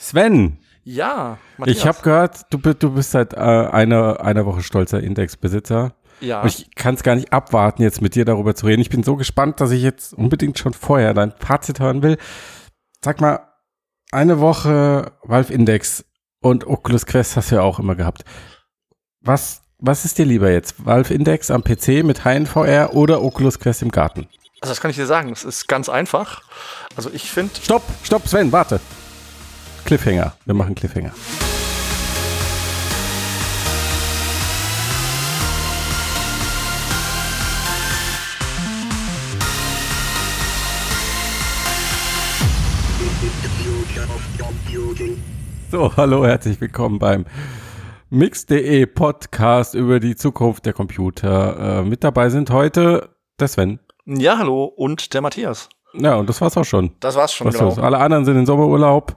Sven, Ja, ich habe gehört, du, du bist seit äh, einer, einer Woche stolzer Indexbesitzer. ja. Und ich kann es gar nicht abwarten, jetzt mit dir darüber zu reden. Ich bin so gespannt, dass ich jetzt unbedingt schon vorher dein Fazit hören will. Sag mal, eine Woche Valve Index und Oculus Quest hast du ja auch immer gehabt. Was, was ist dir lieber jetzt? Valve Index am PC mit HNVR oder Oculus Quest im Garten? also das kann ich dir sagen, es ist ganz einfach. Also ich finde, Stopp, stopp, Sven, warte. Cliffhanger. Wir machen Cliffhanger. So, hallo, herzlich willkommen beim Mix.de Podcast über die Zukunft der Computer. Äh, mit dabei sind heute der Sven. ja, hallo und der Matthias. Ja, und das war's auch schon. Das war's schon, Was genau. Alle anderen sind in Sommerurlaub.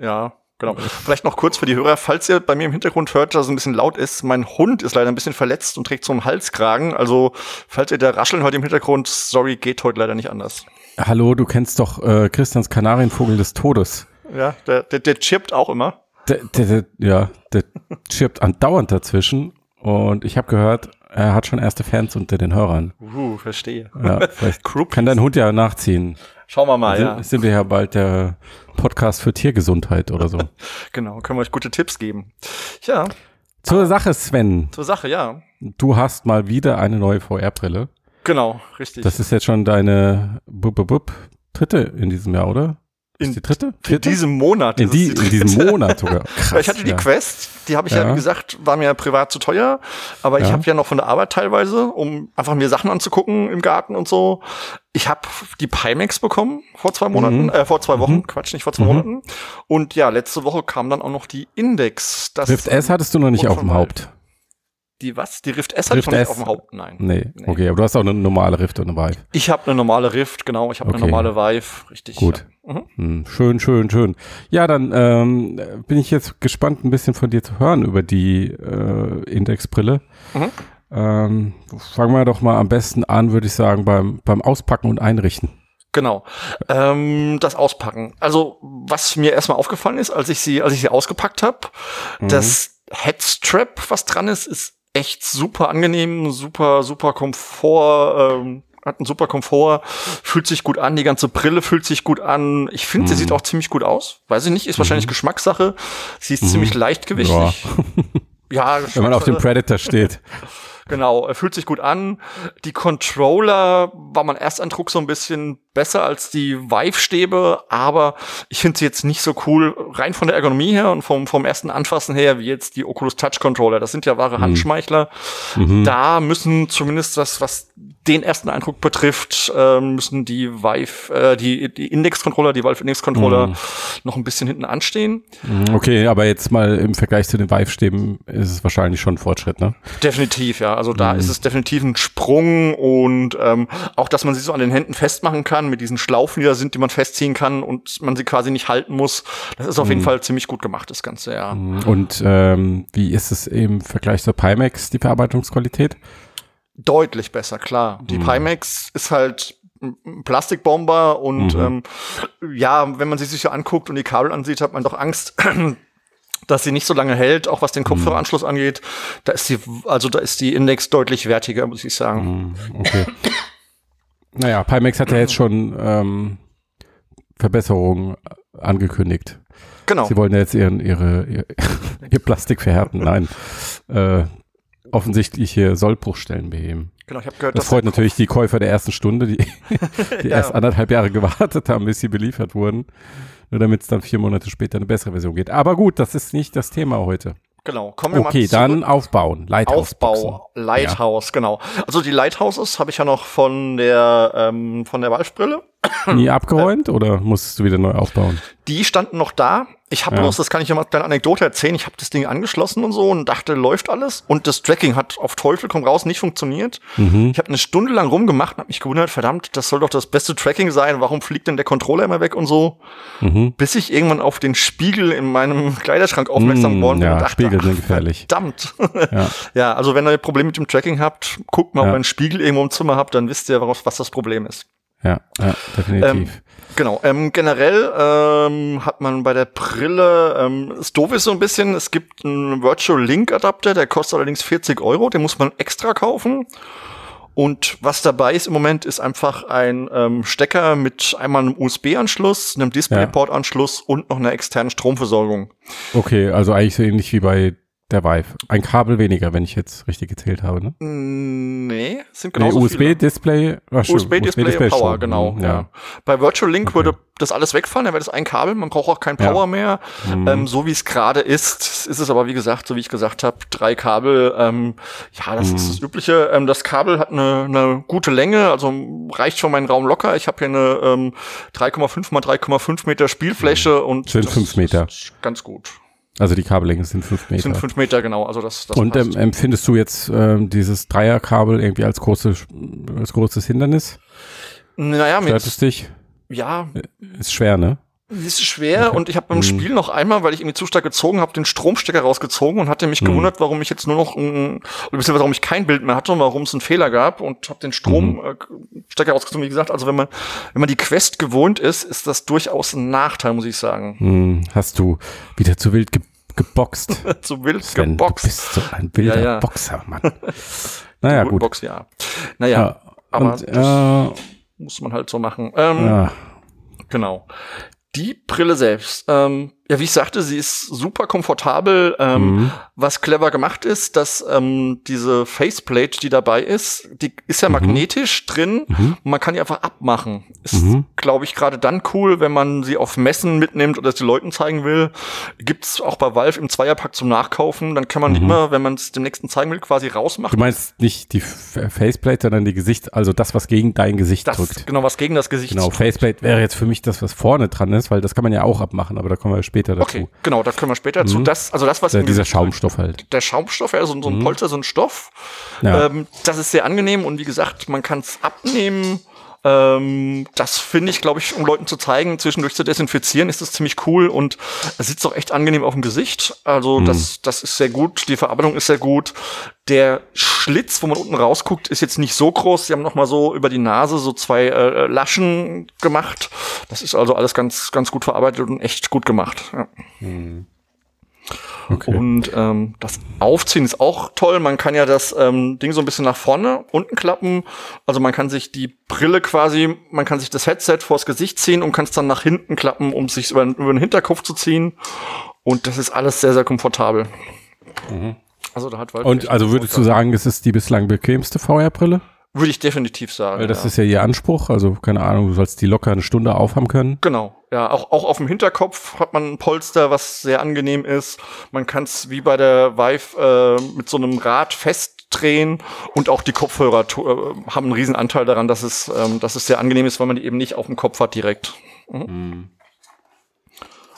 Ja, genau. Vielleicht noch kurz für die Hörer, falls ihr bei mir im Hintergrund hört, dass es ein bisschen laut ist, mein Hund ist leider ein bisschen verletzt und trägt so einen Halskragen. Also, falls ihr da rascheln hört im Hintergrund, sorry, geht heute leider nicht anders. Hallo, du kennst doch äh, Christians Kanarienvogel des Todes. Ja, der, der, der chippt auch immer. Der, der, der, ja, der chirpt andauernd dazwischen. Und ich habe gehört, er hat schon erste Fans unter den Hörern. Uh, verstehe. Ja, vielleicht kann dein Hund ja nachziehen. Schauen wir mal, Sind, ja. sind wir ja bald der Podcast für Tiergesundheit oder so. Genau, können wir euch gute Tipps geben. Ja, Zur Sache, Sven. zur Sache, ja. Du hast mal wieder eine neue VR-Brille. Genau, richtig. Das ist jetzt schon deine bub, bub, bub, dritte in diesem Jahr, oder? Ist In- die dritte? in Vierte? diesem Monat. in, die, es in diesem Monat sogar. Krass, ich hatte die ja. Quest, die habe ich ja. Ja. wie gesagt, war mir privat zu teuer, aber ich Ja. habe ja noch von der Arbeit teilweise, um einfach mir Sachen anzugucken im Garten und so. Ich habe die Pimax bekommen vor zwei Monaten, Mhm. äh, vor zwei Wochen, Mhm. Quatsch, nicht vor zwei Mhm. Monaten. Und ja, letzte Woche kam dann auch noch die Index. Das Rift S hattest du noch nicht auf dem Haupt. Die was? Die Rift S Rift noch nicht S. auf dem Haupt, nein. Nee, Nee. okay, aber du hast auch eine normale Rift und eine Vive. Ich habe eine normale Rift, genau, ich habe Okay. eine normale Vive, richtig. Gut. Ja. Mhm. Hm, schön, schön, schön. Ja, dann ähm, bin ich jetzt gespannt, ein bisschen von dir zu hören über die äh, Indexbrille. Mhm. Ähm, fangen wir doch mal am besten an, würde ich sagen, beim, beim Auspacken und Einrichten. Genau. Ähm, das Auspacken. Also, was mir erstmal aufgefallen ist, als ich sie, als ich sie ausgepackt habe, Mhm. das Headstrap, was dran ist, ist echt super angenehm, super, super Komfort, ähm, hat einen super Komfort, fühlt sich gut an, die ganze Brille fühlt sich gut an. Ich finde, sie Mhm. sieht auch ziemlich gut aus. Weiß ich nicht, ist wahrscheinlich Geschmackssache. Sie ist ziemlich leichtgewichtig. Ja, Wenn man auf dem. Predator steht. Genau, er fühlt sich gut an. Die Controller war mein Ersteindruck so ein bisschen besser als die Vive-Stäbe, aber ich finde sie jetzt nicht so cool, rein von der Ergonomie her und vom, vom ersten Anfassen her, wie jetzt die Oculus Touch Controller. Das sind ja wahre Handschmeichler. Mhm. Da müssen zumindest das, was den ersten Eindruck betrifft, äh, müssen die Vive, äh, die, die Index-Controller, die Valve Index-Controller noch ein bisschen hinten anstehen. Mhm, Okay, aber jetzt mal im Vergleich zu den Vive-Stäben ist es wahrscheinlich schon ein Fortschritt, ne? Definitiv, ja. Also da Mhm. ist es definitiv ein Sprung und ähm, auch, dass man sie so an den Händen festmachen kann mit diesen Schlaufen, die da sind, die man festziehen kann und man sie quasi nicht halten muss. Das ist auf Mhm. jeden Fall ziemlich gut gemacht, das Ganze, ja. Und ähm, wie ist es im Vergleich zur Pimax, die Verarbeitungsqualität? Deutlich besser, klar. Die Pimax ist halt ein Plastikbomber und Mhm. ähm, ja, wenn man sie sich so anguckt und die Kabel ansieht, hat man doch Angst. dass sie nicht so lange hält, auch was den Kopfhöreranschluss angeht. Da ist die, also da ist die Index deutlich wertiger, muss ich sagen. Mhm, Okay. naja, Pimax hat ja jetzt schon ähm, Verbesserungen angekündigt. Genau. Sie wollen ja jetzt ihren, ihre, ihr, ihr Plastik verhärten. Nein. Äh, offensichtliche Sollbruchstellen beheben. Genau, ich habe gehört, Das dass freut natürlich die Käufer der ersten Stunde, die, die Ja. erst anderthalb Jahre gewartet haben, bis sie beliefert wurden. Nur damit es dann vier Monate später eine bessere Version geht. Aber gut, das ist nicht das Thema heute. Genau, kommen wir Okay, mal zurück. dann aufbauen. Lighthouse Aufbau, Lighthouse, genau. Also die Lighthouses habe ich ja noch von der ähm, von der Valve-Brille. Nie abgeräumt oder musst du wieder neu aufbauen? Die standen noch da. Ich habe Ja. bloß, das kann ich ja mal eine kleine Anekdote erzählen. Ich habe das Ding angeschlossen und so und dachte, läuft alles. Und das Tracking hat auf Teufel komm raus nicht funktioniert. Mhm. Ich habe eine Stunde lang rumgemacht und habe mich gewundert, verdammt, das soll doch das beste Tracking sein. Warum fliegt denn der Controller immer weg und so? Mhm. Bis ich irgendwann auf den Spiegel in meinem Kleiderschrank aufmerksam Mm, geworden bin ja, und dachte, Spiegel sind gefährlich. Verdammt. Ja. Ja, also wenn ihr Probleme mit dem Tracking habt, guckt mal, Ja. ob ihr einen Spiegel irgendwo im Zimmer habt, dann wisst ihr, was das Problem ist. Ja, ja definitiv. Ähm, genau. Ähm, generell ähm, hat man bei der Brille, ähm, ist doof ist so ein bisschen, es gibt einen Virtual Link Adapter, der kostet allerdings 40 Euro, den muss man extra kaufen. Und was dabei ist im Moment, ist einfach ein ähm, Stecker mit einmal einem USB-Anschluss, einem DisplayPort-Anschluss und noch einer externen Stromversorgung. Okay, also eigentlich so ähnlich wie bei der Vive. Ein Kabel weniger, wenn ich jetzt richtig gezählt habe, ne? Mm, nee, sind genau nee, USB-Display. USB-Display USB Power, schon. genau. Mhm, ja. ja. Bei Virtual Link okay. würde das alles wegfallen, dann wäre das ein Kabel, man braucht auch kein Power ja. mehr. Mhm. Ähm, so wie es gerade ist, ist es aber wie gesagt, so wie ich gesagt habe, drei Kabel. Ähm, ja, das mhm. ist das Übliche. Ähm, das Kabel hat eine, eine gute Länge, also reicht für meinen Raum locker. Ich habe hier eine ähm, 3,5 mal 3,5 Meter Spielfläche mhm. und sind 5 Meter. ganz gut. Also die Kabellänge sind fünf Meter. Sind fünf Meter, genau. Also das, das Und ähm, empfindest du jetzt ähm, dieses Dreierkabel irgendwie als, große, als großes Hindernis? Naja, Stört es dich? Ja. Ist schwer, ne? Das ist schwer okay. und ich habe beim mhm. Spiel noch einmal, weil ich irgendwie zu stark gezogen habe, den Stromstecker rausgezogen und hatte mich mhm. gewundert, warum ich jetzt nur noch ein, oder beziehungsweise warum ich kein Bild mehr hatte und warum es einen Fehler gab und habe den Stromstecker mhm. rausgezogen. Wie gesagt, also wenn man wenn man die Quest gewohnt ist, ist das durchaus ein Nachteil, muss ich sagen. Mhm. Hast du wieder zu wild ge geboxt? zu wild Sven, geboxt. Du bist so ein wilder ja, ja. Boxer, Mann. naja, gut. Box, ja. Naja, ja, aber und, äh, muss man halt so machen. Ähm, ja. Genau. Die Brille selbst, ähm, ja, wie ich sagte, sie ist super komfortabel. Ähm, mhm. Was clever gemacht ist, dass ähm, diese Faceplate, die dabei ist, die ist ja mhm. magnetisch drin mhm. und man kann die einfach abmachen. Ist, mhm. glaube ich, gerade dann cool, wenn man sie auf Messen mitnimmt oder es den Leuten zeigen will. Gibt's auch bei Valve im Zweierpack zum Nachkaufen. Dann kann man mhm. immer, wenn man es dem nächsten zeigen will, quasi rausmachen. Du meinst nicht die Faceplate, sondern die Gesicht, also das, was gegen dein Gesicht das, drückt. Genau, was gegen das Gesicht Genau, drückt. Faceplate wäre jetzt für mich das, was vorne dran ist, weil das kann man ja auch abmachen, aber da kommen wir später später dazu. Okay, genau, da können wir später mhm. zu. Das, also das, was der, dieser Schaumstoff halt. Der Schaumstoff, ja, so, so ein mhm. Polster, so ein Stoff. Ja. Ähm, das ist sehr angenehm und wie gesagt, man kann es abnehmen. Ähm, das finde ich, glaube ich, um Leuten zu zeigen, zwischendurch zu desinfizieren, ist das ziemlich cool und es sitzt auch echt angenehm auf dem Gesicht. Also mhm. das, das ist sehr gut. Die Verarbeitung ist sehr gut. Der Schlitz, wo man unten rausguckt, ist jetzt nicht so groß. Sie haben noch mal so über die Nase so zwei äh, Laschen gemacht. Das ist also alles ganz, ganz gut verarbeitet und echt gut gemacht. Ja. Mhm. Okay. Und ähm, das Aufziehen ist auch toll. Man kann ja das ähm, Ding so ein bisschen nach vorne, unten klappen. Also man kann sich die Brille quasi, man kann sich das Headset vors Gesicht ziehen und kann es dann nach hinten klappen, um sich über, über den Hinterkopf zu ziehen. Und das ist alles sehr, sehr komfortabel. Mhm. Also da hat Wald Und also würdest du sagen, es ist die bislang bequemste VR-Brille? Würde ich definitiv sagen. Weil das ja. ist ja ihr Anspruch, also keine Ahnung, du sollst die locker eine Stunde aufhaben können. Genau, ja, auch, auch auf dem Hinterkopf hat man ein Polster, was sehr angenehm ist. Man kann es wie bei der Vive äh, mit so einem Rad festdrehen und auch die Kopfhörer äh, haben einen riesen Anteil daran, dass es, ähm, dass es sehr angenehm ist, weil man die eben nicht auf dem Kopf hat direkt. Mhm. Mhm.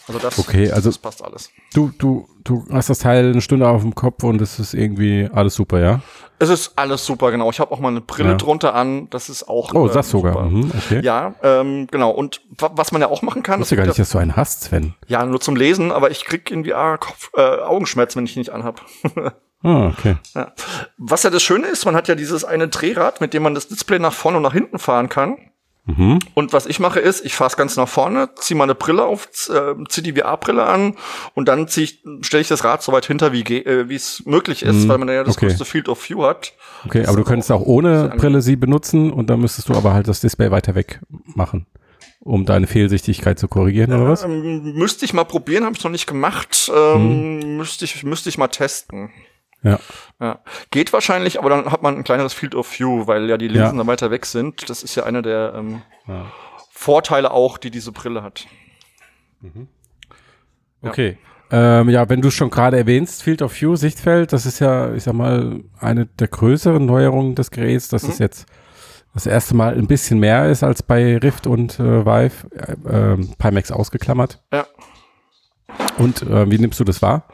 Also das, okay, also das passt alles. Du, du, du hast das Teil eine Stunde auf dem Kopf und es ist irgendwie alles super, ja? Es ist alles super, genau. Ich habe auch mal eine Brille ja. drunter an. Das ist auch. Oh, das äh, sogar. Mhm, okay. Ja, ähm, genau. Und was man ja auch machen kann. Ich wusste gar nicht, dass du einen hast, Sven. Ja, nur zum Lesen, aber ich krieg irgendwie ah, Kopf, äh, Augenschmerzen, wenn ich ihn nicht anhab. ah, okay. Ja. Was ja das Schöne ist, man hat ja dieses eine Drehrad, mit dem man das Display nach vorne und nach hinten fahren kann. Mhm. Und was ich mache ist, ich fahre es ganz nach vorne, ziehe meine Brille auf, äh, ziehe die VR-Brille an und dann stelle ich das Rad so weit hinter, wie äh, es möglich ist, mhm. weil man ja das okay. größte Field of View hat. Okay, aber du könntest auch ohne Brille sie benutzen und dann müsstest du aber halt das Display weiter weg machen um deine Fehlsichtigkeit zu korrigieren, oder was? Ähm, müsste ich mal probieren, habe ich noch nicht gemacht. Ähm, mhm. Müsste ich, müsste ich mal testen. Ja. ja. Geht wahrscheinlich, aber dann hat man ein kleineres Field of View, weil ja die Linsen ja. dann weiter weg sind. Das ist ja einer der ähm, ja. Vorteile auch, die diese Brille hat. Mhm. Okay. Ja. Ähm, ja, wenn du schon gerade erwähnst, Field of View, Sichtfeld, das ist ja, ich sag mal, eine der größeren Neuerungen des Geräts, dass mhm. es jetzt das erste Mal ein bisschen mehr ist als bei Rift und äh, Vive, äh, äh, Pimax ausgeklammert. Ja. Und äh, wie nimmst du das wahr?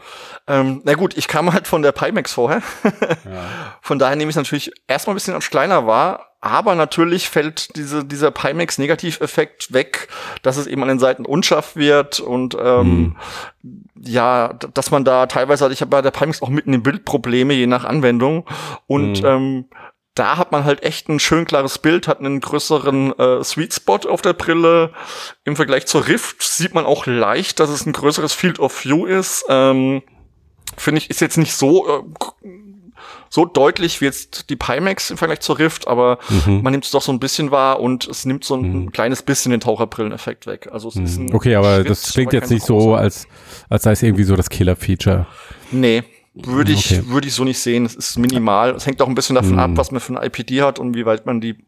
Ähm, na gut, ich kam halt von der Pimax vorher. ja. Von daher nehme ich es natürlich erstmal ein bisschen als kleiner wahr, aber natürlich fällt diese, dieser Pimax Negativeffekt weg, dass es eben an den Seiten unscharf wird und ähm, hm. ja, dass man da teilweise, ich habe bei der Pimax auch mitten im Bild Probleme, je nach Anwendung. Und hm. ähm, da hat man halt echt ein schön klares Bild, hat einen größeren äh, Sweet Spot auf der Brille. Im Vergleich zur Rift sieht man auch leicht, dass es ein größeres Field of View ist. Ähm, Finde ich, ist jetzt nicht so äh, so deutlich wie jetzt die Pimax im Vergleich zur Rift, aber mhm. man nimmt es doch so ein bisschen wahr und es nimmt so ein mhm. kleines bisschen den Taucherbrilleneffekt weg. Also es ist ein mhm. Okay, aber Schritt, das klingt jetzt nicht so, als, als sei es irgendwie so das Killer-Feature. Nee, würde ich, okay. würde ich so nicht sehen. Es ist minimal. Es hängt auch ein bisschen davon mm. ab, was man für ein IPD hat und wie weit man die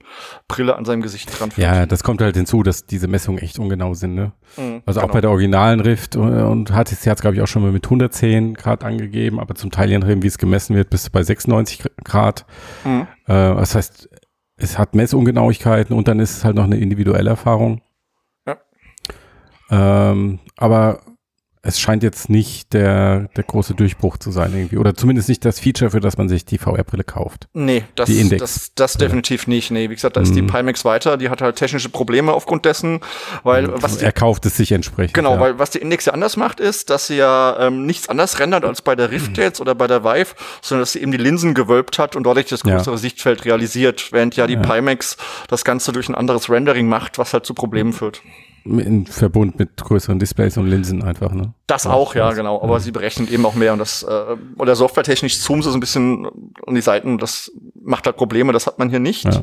Brille an seinem Gesicht dran führt. Ja, das kommt halt hinzu, dass diese Messungen echt ungenau sind, ne? Mm, also genau. auch bei der originalen Rift und, und HTC hat es, glaube ich, auch schon mal mit 110 Grad angegeben, aber zum Teil je nachdem, wie es gemessen wird, bist du bei 96 Grad. Mm. Äh, das heißt, es hat Messungenauigkeiten und dann ist es halt noch eine individuelle Erfahrung. Ja. Ähm, aber es scheint jetzt nicht der, der große Durchbruch zu sein irgendwie. Oder zumindest nicht das Feature, für das man sich die VR-Brille kauft. Nee, das, die Index. das, das definitiv nicht. Nee, wie gesagt, da ist mm. die mhm. Pimax weiter, die hat halt technische Probleme aufgrund dessen, weil mm. was die, Er kauft es sich entsprechend. Genau, ja. weil was die Index ja anders macht, ist, dass sie ja ähm, nichts anders rendert als bei der Rift jetzt oder bei der Vive, sondern dass sie eben die Linsen gewölbt hat und dadurch das größere ja. Sichtfeld realisiert, während ja die ja. Pimax das Ganze durch ein anderes Rendering macht, was halt zu Problemen führt in Verbund mit größeren Displays und Linsen einfach, ne? Das auch, ja, genau. Aber ja. sie berechnen eben auch mehr und das, äh, oder softwaretechnisch zoomen sie so ein bisschen an die Seiten. Das macht halt Probleme, das hat man hier nicht. Ja.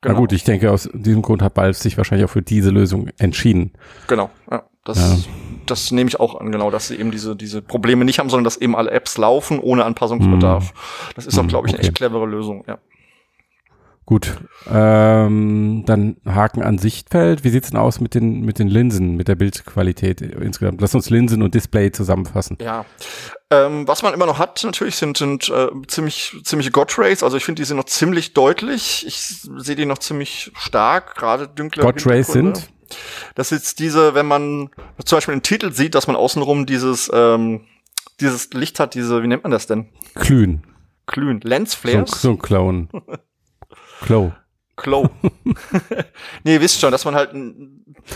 Genau. Na gut, ich denke, aus diesem Grund hat Valve sich wahrscheinlich auch für diese Lösung entschieden. Genau, ja. Das, ja. das nehme ich auch an, genau, dass sie eben diese, diese Probleme nicht haben, sondern dass eben alle Apps laufen ohne Anpassungsbedarf. Mm. Das ist auch, glaube ich, eine echt clevere Lösung, ja. Gut, ähm, dann Haken an Sichtfeld. Wie sieht's denn aus mit den, mit den Linsen, mit der Bildqualität insgesamt? Lass uns Linsen und Display zusammenfassen. Ja, ähm, was man immer noch hat natürlich sind, sind äh, ziemlich ziemliche God Rays. Also ich finde, die sind noch ziemlich deutlich. Ich sehe die noch ziemlich stark, gerade dunkle God Rays sind? Das ist diese, wenn man zum Beispiel den Titel sieht, dass man außenrum dieses ähm, dieses Licht hat, diese, wie nennt man das denn? Glühen. Glühen. Lensflares? So, so ein Clown. Glow. Glow. nee, ihr wisst schon, dass man halt.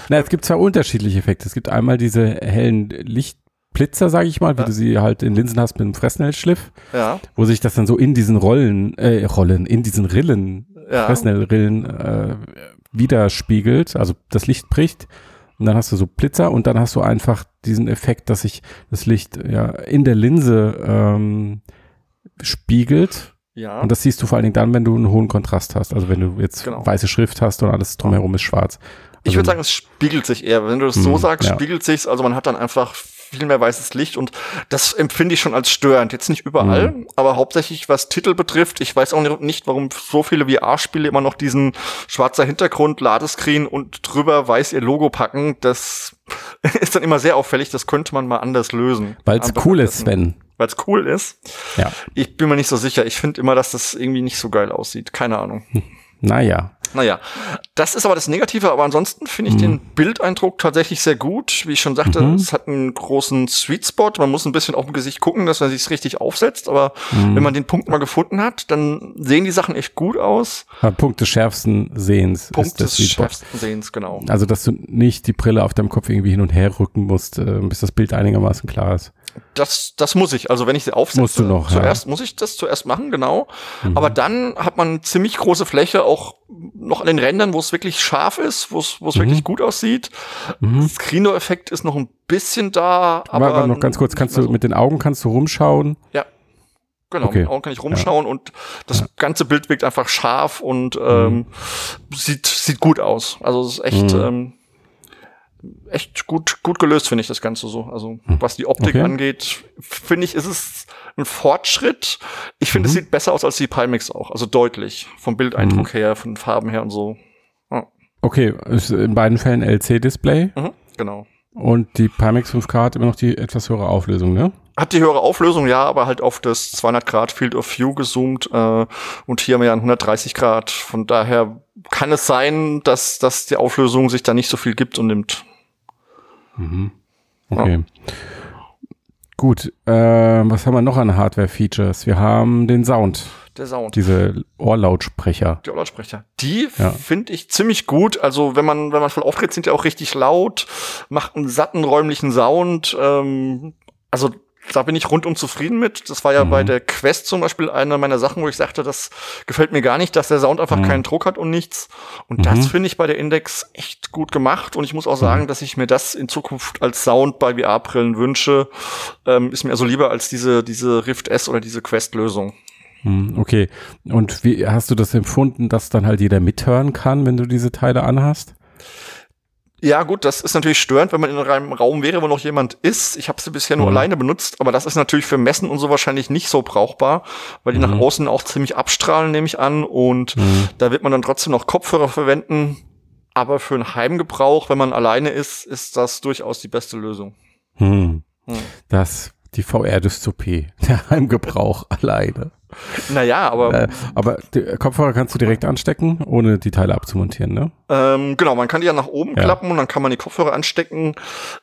Na, es gibt zwei unterschiedliche Effekte. Es gibt einmal diese hellen Lichtblitzer, sage ich mal, wie ja. du sie halt in Linsen hast mit dem Fresnel-Schliff. Ja. Wo sich das dann so in diesen Rollen, äh, Rollen, in diesen Rillen, ja. Fresnel-Rillen äh, widerspiegelt, also das Licht bricht. Und dann hast du so Blitzer und dann hast du einfach diesen Effekt, dass sich das Licht ja in der Linse ähm, spiegelt ja. Und das siehst du vor allen Dingen dann, wenn du einen hohen Kontrast hast. Also wenn du jetzt genau. weiße Schrift hast und alles drumherum ist schwarz. Also ich würde sagen, es spiegelt sich eher. Wenn du das so hm, sagst, ja. spiegelt sich's. Also man hat dann einfach viel mehr weißes Licht und das empfinde ich schon als störend. Jetzt nicht überall, mhm. aber hauptsächlich was Titel betrifft. Ich weiß auch nicht, warum so viele VR-Spiele immer noch diesen schwarzer Hintergrund, Ladescreen und drüber weiß ihr Logo packen. Das ist dann immer sehr auffällig. Das könnte man mal anders lösen. Weil es cool ist, Sven weil es cool ist. Ja. Ich bin mir nicht so sicher. Ich finde immer, dass das irgendwie nicht so geil aussieht. Keine Ahnung. Naja. Naja, das ist aber das Negative, aber ansonsten finde ich mhm. den Bildeindruck tatsächlich sehr gut. Wie ich schon sagte, mhm. es hat einen großen Sweet Spot. Man muss ein bisschen auf dem Gesicht gucken, dass man sich richtig aufsetzt, aber mhm. wenn man den Punkt mal gefunden hat, dann sehen die Sachen echt gut aus. Ja, Punkt des schärfsten Sehens. Punkt des schärfsten Sehens, genau. Also, dass du nicht die Brille auf deinem Kopf irgendwie hin und her rücken musst, äh, bis das Bild einigermaßen klar ist. Das, das muss ich. Also wenn ich sie aufsetze, Musst du noch, zuerst ja. muss ich das zuerst machen, genau. Mhm. Aber dann hat man ziemlich große Fläche auch noch an den Rändern, wo es wirklich scharf ist, wo es wo es mhm. wirklich gut aussieht. Mhm. Screen-Effekt ist noch ein bisschen da, aber, aber noch ganz kurz, kannst du mit den Augen kannst du rumschauen? Ja. Genau, okay. mit den Augen kann ich rumschauen ja. und das ja. ganze Bild wirkt einfach scharf und ähm, mhm. sieht sieht gut aus. Also es ist echt mhm. ähm, echt gut, gut gelöst, finde ich das Ganze so. Also, hm. was die Optik okay. angeht, finde ich, ist es ein Fortschritt. Ich finde, mhm. es sieht besser aus als die Pimax auch. Also deutlich. Vom Bildeindruck mhm. her, von Farben her und so. Ja. Okay, ist in beiden Fällen LC-Display. Mhm, genau. Und die Pimax 5K hat immer noch die etwas höhere Auflösung, ne? Hat die höhere Auflösung, ja, aber halt auf das 200 Grad Field of View gezoomt äh, und hier haben wir ja 130 Grad. Von daher kann es sein, dass, dass die Auflösung sich da nicht so viel gibt und nimmt. Mhm. Okay. Ja. Gut, äh, was haben wir noch an Hardware-Features? Wir haben den Sound. Der Sound. Diese Ohrlautsprecher. Die Ohrlautsprecher. Die ja. finde ich ziemlich gut. Also wenn man, wenn man voll auftritt, sind die auch richtig laut, macht einen satten räumlichen Sound. Ähm, also da bin ich rundum zufrieden mit. Das war ja mhm. bei der Quest zum Beispiel eine meiner Sachen, wo ich sagte, das gefällt mir gar nicht, dass der Sound einfach mhm. keinen Druck hat und nichts. Und mhm. das finde ich bei der Index echt gut gemacht. Und ich muss auch sagen, mhm. dass ich mir das in Zukunft als Sound bei VR-Brillen wünsche. Ähm, ist mir also lieber als diese, diese Rift S oder diese Quest-Lösung. Mhm, okay. Und wie hast du das empfunden, dass dann halt jeder mithören kann, wenn du diese Teile anhast? Ja, gut, das ist natürlich störend, wenn man in einem Raum wäre, wo noch jemand ist. Ich habe sie bisher nur mhm. alleine benutzt, aber das ist natürlich für Messen und so wahrscheinlich nicht so brauchbar, weil die mhm. nach außen auch ziemlich abstrahlen, nehme ich an. Und mhm. da wird man dann trotzdem noch Kopfhörer verwenden. Aber für einen Heimgebrauch, wenn man alleine ist, ist das durchaus die beste Lösung. Hm. Hm. Das die VR-Dystopie, der Heimgebrauch alleine. Naja, aber. Äh, aber die Kopfhörer kannst du direkt anstecken, ohne die Teile abzumontieren, ne? Ähm, genau, man kann die ja nach oben ja. klappen und dann kann man die Kopfhörer anstecken.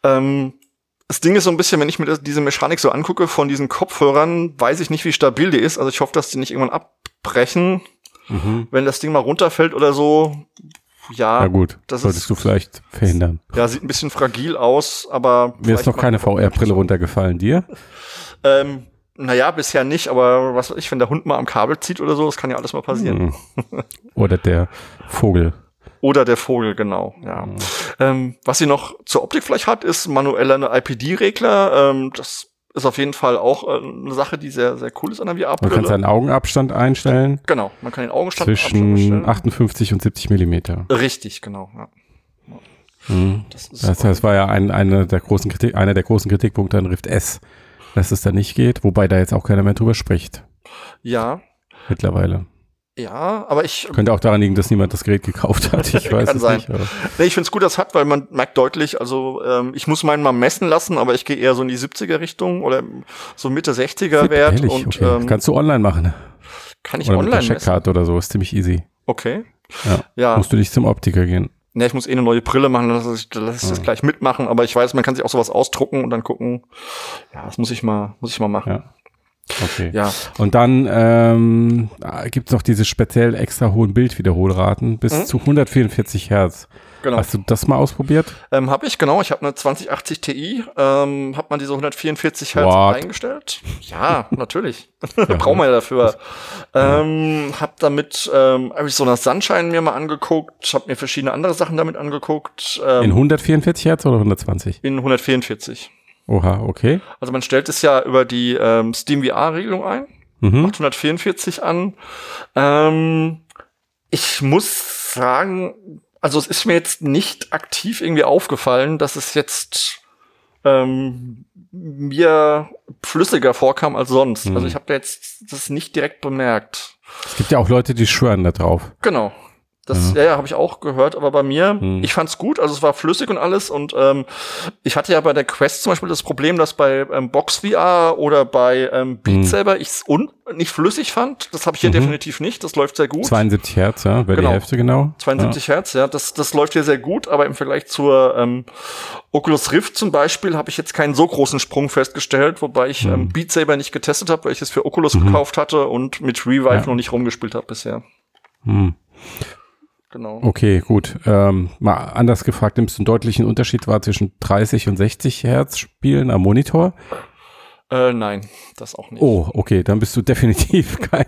Ähm, das Ding ist so ein bisschen, wenn ich mir diese Mechanik so angucke von diesen Kopfhörern, weiß ich nicht, wie stabil die ist. Also ich hoffe, dass die nicht irgendwann abbrechen. Mhm. Wenn das Ding mal runterfällt oder so, ja. Ja gut, das solltest ist, du vielleicht verhindern. Ja, sieht ein bisschen fragil aus, aber. Mir ist noch keine VR-Brille runtergefallen, dir? Ähm, naja, bisher nicht, aber was weiß ich, wenn der Hund mal am Kabel zieht oder so, das kann ja alles mal passieren. Hm. Oder der Vogel. Oder der Vogel, genau, ja. Mhm. Ähm, was sie noch zur Optik vielleicht hat, ist manueller IPD-Regler. Ähm, das ist auf jeden Fall auch äh, eine Sache, die sehr, sehr cool ist an der VR-Brille. Man kann seinen Augenabstand einstellen. Genau, man kann den Augenstand zwischen 58 und 70 Millimeter. Richtig, genau. Ja. Mhm. Das, das, das, war ja ein, eine der großen Kritik, einer der großen Kritikpunkte an Rift S, dass es da nicht geht, wobei da jetzt auch keiner mehr drüber spricht. Ja. Mittlerweile. Ja, aber ich. Könnte auch daran liegen, dass niemand das Gerät gekauft hat. Ich weiß Kann es sein. nicht. Aber. Nee, ich finde es gut, dass es hat, weil man merkt deutlich, also ähm, ich muss meinen mal messen lassen, aber ich gehe eher so in die 70er Richtung oder so Mitte 60er Wert. Ehrlich? Und, okay. ähm, Kannst du online machen. Kann ich oder online mit der Checkkarte oder so, ist ziemlich easy. Okay. Ja. ja. Musst du nicht zum Optiker gehen. Ne, ich muss eh eine neue Brille machen, lass ich, lass ich das ah. gleich mitmachen, aber ich weiß, man kann sich auch sowas ausdrucken und dann gucken. Ja, das muss ich mal, muss ich mal machen. Ja. Okay. Ja. Und dann ähm, gibt es noch diese speziell extra hohen Bildwiederholraten bis mhm. zu 144 Hertz. Genau. Hast du das mal ausprobiert? Ähm, habe ich, genau. Ich habe eine 2080 Ti. Ähm, hat man diese 144 Hertz What? eingestellt? Ja, natürlich. ja. Brauchen wir ja dafür. Ähm, hab damit, ähm, habe ich so eine Sunshine mir mal angeguckt, habe mir verschiedene andere Sachen damit angeguckt. Ähm, in 144 Hertz oder 120? In 144. Oha, okay. Also man stellt es ja über die ähm, Steam VR-Regelung ein, mhm. macht 144 an. Ähm, ich muss sagen, also es ist mir jetzt nicht aktiv irgendwie aufgefallen, dass es jetzt ähm, mir flüssiger vorkam als sonst. Mhm. Also ich habe jetzt das nicht direkt bemerkt. Es gibt ja auch Leute, die schwören da drauf. Genau. Das ja, ja habe ich auch gehört, aber bei mir, hm. ich fand's gut, also es war flüssig und alles und ähm, ich hatte ja bei der Quest zum Beispiel das Problem, dass bei ähm, Box VR oder bei ähm, Beat hm. Saber ich's un nicht flüssig fand. Das habe ich hier mhm. definitiv nicht. Das läuft sehr gut. 72 Hertz, ja, bei genau. die Hälfte genau. 72 ja. Hertz, ja, das das läuft hier sehr gut, aber im Vergleich zur ähm, Oculus Rift zum Beispiel habe ich jetzt keinen so großen Sprung festgestellt, wobei ich hm. ähm, Beat Saber nicht getestet habe, weil ich es für Oculus mhm. gekauft hatte und mit Revive ja. noch nicht rumgespielt habe bisher. Hm. Genau. Okay, gut. Ähm, mal anders gefragt, nimmst du einen deutlichen Unterschied wahr zwischen 30 und 60 Hertz Spielen am Monitor? Äh, nein, das auch nicht. Oh, okay, dann bist du definitiv kein,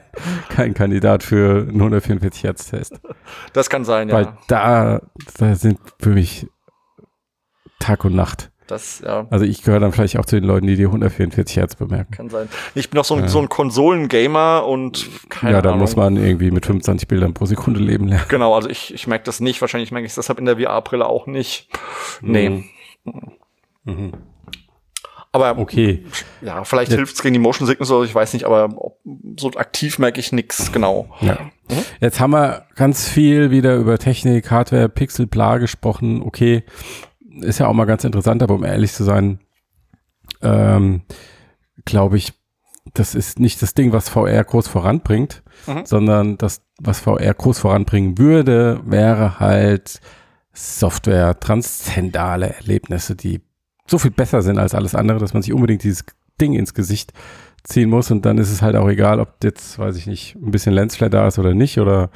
kein Kandidat für einen 144 Hertz Test. Das kann sein, ja. Weil da, da sind für mich Tag und Nacht. Das, ja. Also ich gehöre dann vielleicht auch zu den Leuten, die die 144 Hertz bemerken. Kann sein. Ich bin auch so ein, ja. so ein Konsolen-Gamer und keine Ja, da muss man irgendwie mit 25 Bildern pro Sekunde leben lernen. Genau, also ich, ich merke das nicht. Wahrscheinlich merke ich es deshalb in der VR-Brille auch nicht. Nee. Mhm. mhm. Aber okay. Ja, vielleicht ja. hilft es gegen die Motion Sickness oder ich weiß nicht, aber so aktiv merke ich nichts genau. Ja. Mhm. Jetzt haben wir ganz viel wieder über Technik, Hardware, Pixel, bla gesprochen. Okay, ist ja auch mal ganz interessant, aber um ehrlich zu sein, ähm, glaube ich, das ist nicht das Ding, was VR groß voranbringt, mhm. sondern das, was VR groß voranbringen würde, wäre halt Software, transzendale Erlebnisse, die so viel besser sind als alles andere, dass man sich unbedingt dieses Ding ins Gesicht ziehen muss und dann ist es halt auch egal, ob jetzt, weiß ich nicht, ein bisschen Lensflare da ist oder nicht oder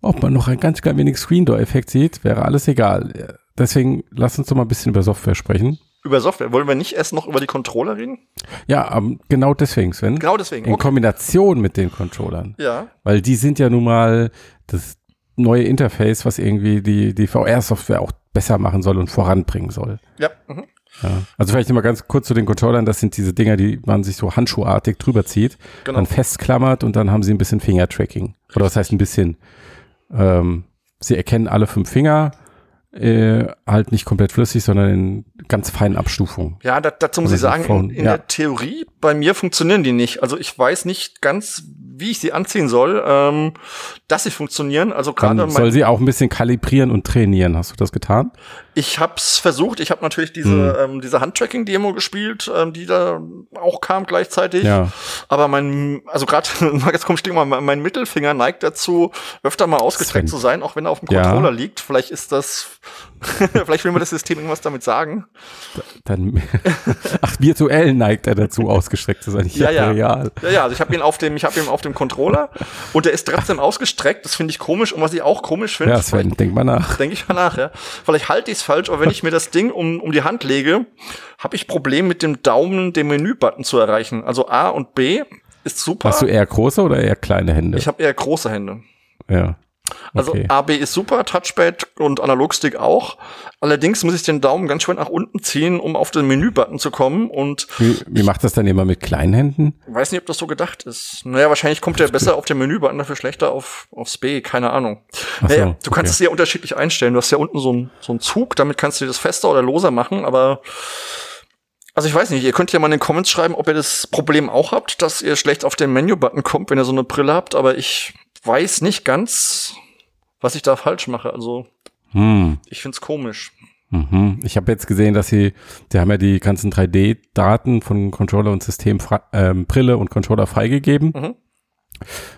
ob man noch ein ganz klein wenig Screen Door Effekt sieht, wäre alles egal deswegen lass uns doch mal ein bisschen über Software sprechen. über Software. Wollen wir nicht erst noch über die Controller reden? Ja, um, genau deswegen, Sven. Genau deswegen. In okay. Kombination mit den Controllern. Ja. Weil die sind ja nun mal das neue Interface, was irgendwie die, die VR-Software auch besser machen soll und voranbringen soll. Ja. Mhm. ja. Also vielleicht mal ganz kurz zu den Controllern. Das sind diese Dinger, die man sich so handschuhartig drüber zieht, genau. dann festklammert und dann haben sie ein bisschen Fingertracking. Oder was heißt ein bisschen? Ähm, sie erkennen alle fünf Finger, äh, halt nicht komplett flüssig, sondern in ganz feinen Abstufungen. Ja, da, dazu muss ich sagen, in, in ja. der Theorie, bei mir funktionieren die nicht. Also ich weiß nicht ganz, wie ich sie anziehen soll, ähm, dass sie funktionieren. Also gerade soll sie auch ein bisschen kalibrieren und trainieren. Hast du das getan? Ich hab's versucht. Ich habe natürlich diese hm. ähm, diese Handtracking-Demo gespielt, ähm, die da auch kam gleichzeitig. Ja. Aber mein, also gerade mal jetzt komisch mal, mein Mittelfinger neigt dazu, öfter mal ausgestreckt Sven. zu sein, auch wenn er auf dem Controller ja. liegt. Vielleicht ist das Vielleicht will mir das System irgendwas damit sagen. Dann, ach, virtuell neigt er dazu, ausgestreckt zu sein. Ich ja, ja. real. Ja, ja, also ich habe ihn auf dem, ich habe ihn auf dem Controller und der ist trotzdem ausgestreckt. Das finde ich komisch. Und was ich auch komisch finde. Ja, Sven, denk mal nach. Denke ich mal nach, ja. Vielleicht halte ich es falsch, aber wenn ich mir das Ding um, um die Hand lege, habe ich Problem mit dem Daumen den Menübutton zu erreichen. Also A und B ist super. Hast du eher große oder eher kleine Hände? Ich habe eher große Hände. Ja. Also okay. AB ist super, Touchpad und Analogstick auch. Allerdings muss ich den Daumen ganz schön nach unten ziehen, um auf den Menübutton zu kommen. Und wie, wie macht das dann immer mit kleinen Händen? Weiß nicht, ob das so gedacht ist. Naja, wahrscheinlich kommt der besser auf den Menübutton, dafür schlechter auf, aufs B, keine Ahnung. Ach naja, so, du kannst okay. es sehr unterschiedlich einstellen. Du hast ja unten so einen so einen Zug, damit kannst du das fester oder loser machen, aber also ich weiß nicht, ihr könnt ja mal in den Comments schreiben, ob ihr das Problem auch habt, dass ihr schlecht auf den Menübutton kommt, wenn ihr so eine Brille habt, aber ich weiß nicht ganz, was ich da falsch mache. Also hm. ich find's komisch. Mhm. Ich habe jetzt gesehen, dass sie, die haben ja die ganzen 3D-Daten von Controller und System, ähm, Brille und Controller freigegeben. Mhm.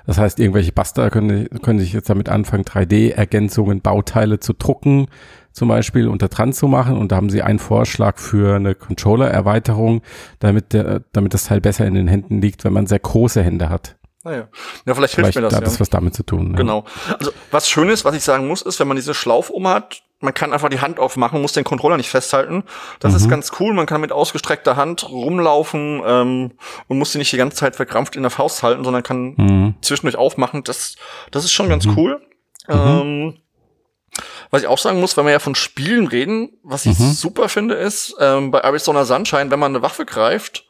Das heißt, irgendwelche Buster können, können sich jetzt damit anfangen, 3D-Ergänzungen, Bauteile zu drucken, zum Beispiel unter dran zu machen. Und da haben sie einen Vorschlag für eine Controller-Erweiterung, damit, der, damit das Teil besser in den Händen liegt, wenn man sehr große Hände hat. Naja. Ja, vielleicht, hilft mir das. Hat ja. das was damit zu tun. Ja. Genau. Also was schön ist, was ich sagen muss, ist, wenn man diese Schlaufe um hat, man kann einfach die Hand aufmachen, muss den Controller nicht festhalten. Das mhm. ist ganz cool. Man kann mit ausgestreckter Hand rumlaufen ähm, und muss sie nicht die ganze Zeit verkrampft in der Faust halten, sondern kann mhm. zwischendurch aufmachen. Das, das ist schon ganz mhm. cool. Mhm. Ähm, was ich auch sagen muss, wenn wir ja von Spielen reden, was ich mhm. super finde, ist, ähm, bei Arizona Sunshine, wenn man eine Waffe greift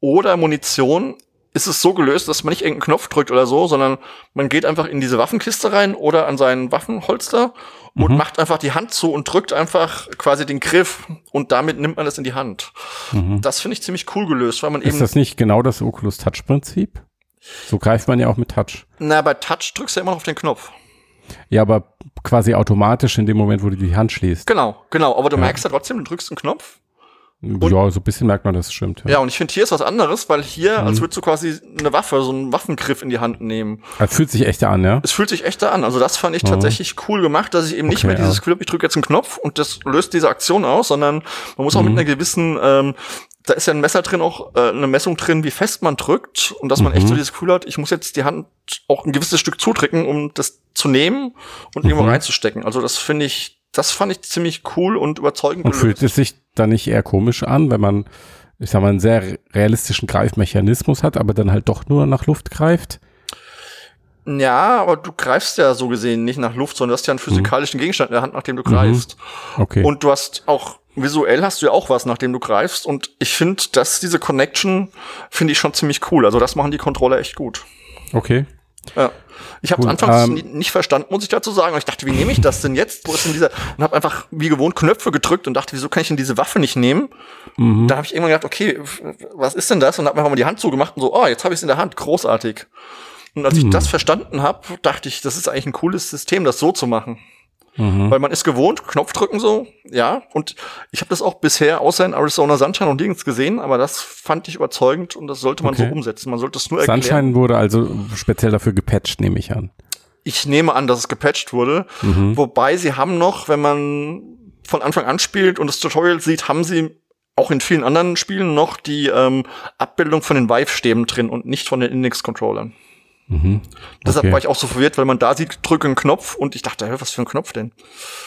oder Munition, ist es so gelöst, dass man nicht irgendeinen Knopf drückt oder so, sondern man geht einfach in diese Waffenkiste rein oder an seinen Waffenholster und mhm. macht einfach die Hand zu und drückt einfach quasi den Griff und damit nimmt man das in die Hand. Mhm. Das finde ich ziemlich cool gelöst, weil man ist eben. Ist das nicht genau das Oculus Touch Prinzip? So greift man ja auch mit Touch. Na, bei Touch drückst du ja immer noch auf den Knopf. Ja, aber quasi automatisch in dem Moment, wo du die Hand schließt. Genau, genau. Aber du merkst ja trotzdem, du drückst einen Knopf und, ja, so ein bisschen merkt man das, stimmt. Ja, ja und ich finde, hier ist was anderes, weil hier, mhm. als würdest du quasi eine Waffe, so einen Waffengriff in die Hand nehmen. Es fühlt sich echter an, ja? Es fühlt sich echter an. Also das fand ich mhm. tatsächlich cool gemacht, dass ich eben okay, nicht mehr dieses Gefühl habe, ich drücke jetzt einen Knopf und das löst diese Aktion aus, sondern man muss auch mhm. mit einer gewissen, ähm, da ist ja ein Messer drin, auch äh, eine Messung drin, wie fest man drückt und dass man echt so mhm. dieses Gefühl hat, ich muss jetzt die Hand auch ein gewisses Stück zudrücken, um das zu nehmen und irgendwo mhm. reinzustecken. Also das finde ich das fand ich ziemlich cool und überzeugend. Und fühlt es sich dann nicht eher komisch an, wenn man, ich sag mal, einen sehr realistischen Greifmechanismus hat, aber dann halt doch nur nach Luft greift? Ja, aber du greifst ja so gesehen nicht nach Luft, sondern du hast ja einen physikalischen mhm. Gegenstand in der Hand, nachdem du greifst. Mhm. Okay. Und du hast auch visuell hast du ja auch was, nachdem du greifst. Und ich finde, dass diese Connection finde ich schon ziemlich cool. Also das machen die Controller echt gut. Okay. Ja. Ich habe anfangs ähm, nicht verstanden, muss ich dazu sagen. ich dachte, wie nehme ich das denn jetzt? Wo ist denn dieser? Und habe einfach wie gewohnt Knöpfe gedrückt und dachte, wieso kann ich denn diese Waffe nicht nehmen? Mhm. Da habe ich irgendwann gedacht, okay, was ist denn das? Und habe einfach mal die Hand zugemacht und so, oh, jetzt habe ich es in der Hand, großartig. Und als mhm. ich das verstanden habe, dachte ich, das ist eigentlich ein cooles System, das so zu machen. Mhm. Weil man ist gewohnt, Knopf drücken so, ja. Und ich habe das auch bisher außer in Arizona Sunshine und nirgends gesehen, aber das fand ich überzeugend und das sollte man okay. so umsetzen. Man sollte es nur erklären. Sunshine wurde also speziell dafür gepatcht, nehme ich an. Ich nehme an, dass es gepatcht wurde. Mhm. Wobei sie haben noch, wenn man von Anfang an spielt und das Tutorial sieht, haben sie auch in vielen anderen Spielen noch die ähm, Abbildung von den Vive-Stäben drin und nicht von den Index-Controllern. Mhm. Deshalb okay. war ich auch so verwirrt, weil man da sieht, drücke einen Knopf und ich dachte, was für ein Knopf denn?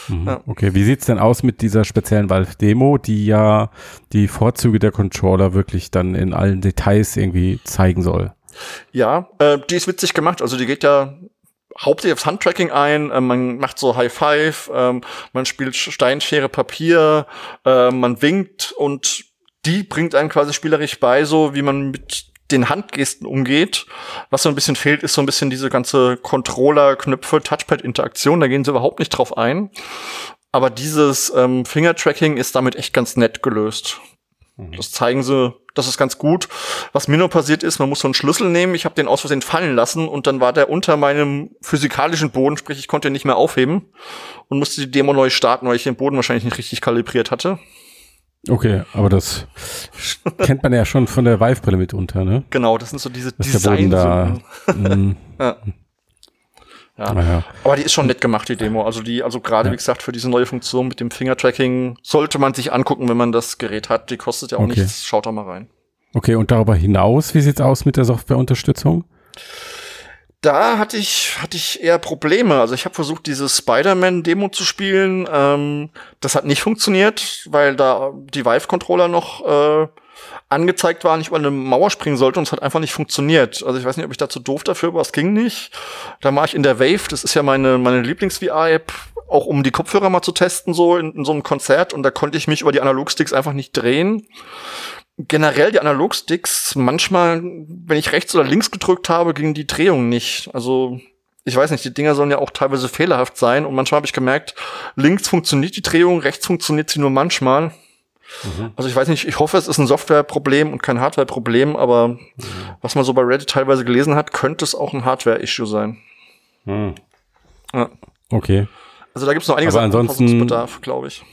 Mhm. Ja. Okay, wie sieht's denn aus mit dieser speziellen Valve-Demo, die ja die Vorzüge der Controller wirklich dann in allen Details irgendwie zeigen soll? Ja, äh, die ist witzig gemacht. Also die geht ja hauptsächlich aufs Handtracking ein, äh, man macht so High Five, äh, man spielt Steinschere Papier, äh, man winkt und die bringt einen quasi spielerisch bei, so wie man mit den Handgesten umgeht. Was so ein bisschen fehlt, ist so ein bisschen diese ganze Controller-Knöpfe, Touchpad-Interaktion. Da gehen sie überhaupt nicht drauf ein. Aber dieses ähm, Finger-Tracking ist damit echt ganz nett gelöst. Mhm. Das zeigen sie, das ist ganz gut. Was mir nur passiert ist, man muss so einen Schlüssel nehmen. Ich habe den aus Versehen fallen lassen und dann war der unter meinem physikalischen Boden, sprich ich konnte ihn nicht mehr aufheben und musste die Demo neu starten, weil ich den Boden wahrscheinlich nicht richtig kalibriert hatte. Okay, aber das kennt man ja schon von der Vive-Brille mitunter, ne? Genau, das sind so diese design da, mm. ja. Ja. ja. Aber die ist schon nett gemacht, die Demo. Also die, also gerade ja. wie gesagt, für diese neue Funktion mit dem Finger-Tracking sollte man sich angucken, wenn man das Gerät hat. Die kostet ja auch okay. nichts. Schaut da mal rein. Okay, und darüber hinaus, wie sieht's aus mit der Softwareunterstützung? Da hatte ich, hatte ich eher Probleme. Also ich habe versucht, diese Spider-Man-Demo zu spielen. Ähm, das hat nicht funktioniert, weil da die Vive-Controller noch äh, angezeigt waren, ich über eine Mauer springen sollte und es hat einfach nicht funktioniert. Also ich weiß nicht, ob ich da zu doof dafür war, es ging nicht. Da war ich in der Wave, das ist ja meine, meine Lieblings-VR-App, auch um die Kopfhörer mal zu testen, so in, in so einem Konzert und da konnte ich mich über die Analogsticks einfach nicht drehen generell die Analogsticks, manchmal, wenn ich rechts oder links gedrückt habe, ging die Drehung nicht. Also ich weiß nicht, die Dinger sollen ja auch teilweise fehlerhaft sein und manchmal habe ich gemerkt, links funktioniert die Drehung, rechts funktioniert sie nur manchmal. Mhm. Also ich weiß nicht, ich hoffe, es ist ein Softwareproblem und kein Hardwareproblem, aber mhm. was man so bei Reddit teilweise gelesen hat, könnte es auch ein Hardware-Issue sein. Mhm. Ja. Okay. Also da gibt es noch einiges an Anpassungsbedarf, glaube ich.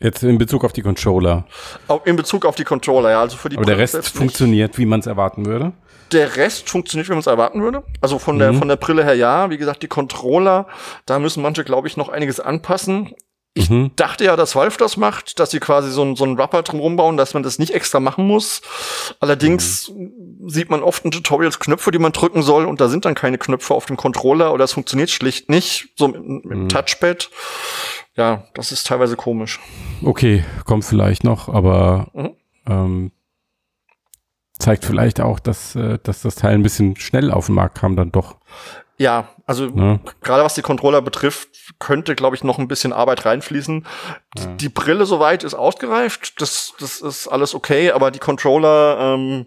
Jetzt in Bezug auf die Controller. In Bezug auf die Controller, ja. Also für die Aber der Rest funktioniert, wie man es erwarten würde? Der Rest funktioniert, wie man es erwarten würde. Also von der, mhm. von der Brille her ja. Wie gesagt, die Controller, da müssen manche, glaube ich, noch einiges anpassen. Ich mhm. dachte ja, dass Valve das macht, dass sie quasi so, ein, so einen Wrapper drum bauen, dass man das nicht extra machen muss. Allerdings mhm. sieht man oft in Tutorials Knöpfe, die man drücken soll und da sind dann keine Knöpfe auf dem Controller oder es funktioniert schlicht nicht, so mit, mit dem mhm. Touchpad ja, das ist teilweise komisch. Okay, kommt vielleicht noch, aber mhm. ähm, zeigt vielleicht auch, dass, äh, dass das Teil ein bisschen schnell auf den Markt kam dann doch. Ja, also ja. gerade was die Controller betrifft, könnte, glaube ich, noch ein bisschen Arbeit reinfließen. Ja. Die Brille soweit ist ausgereift, das, das ist alles okay, aber die Controller, ähm,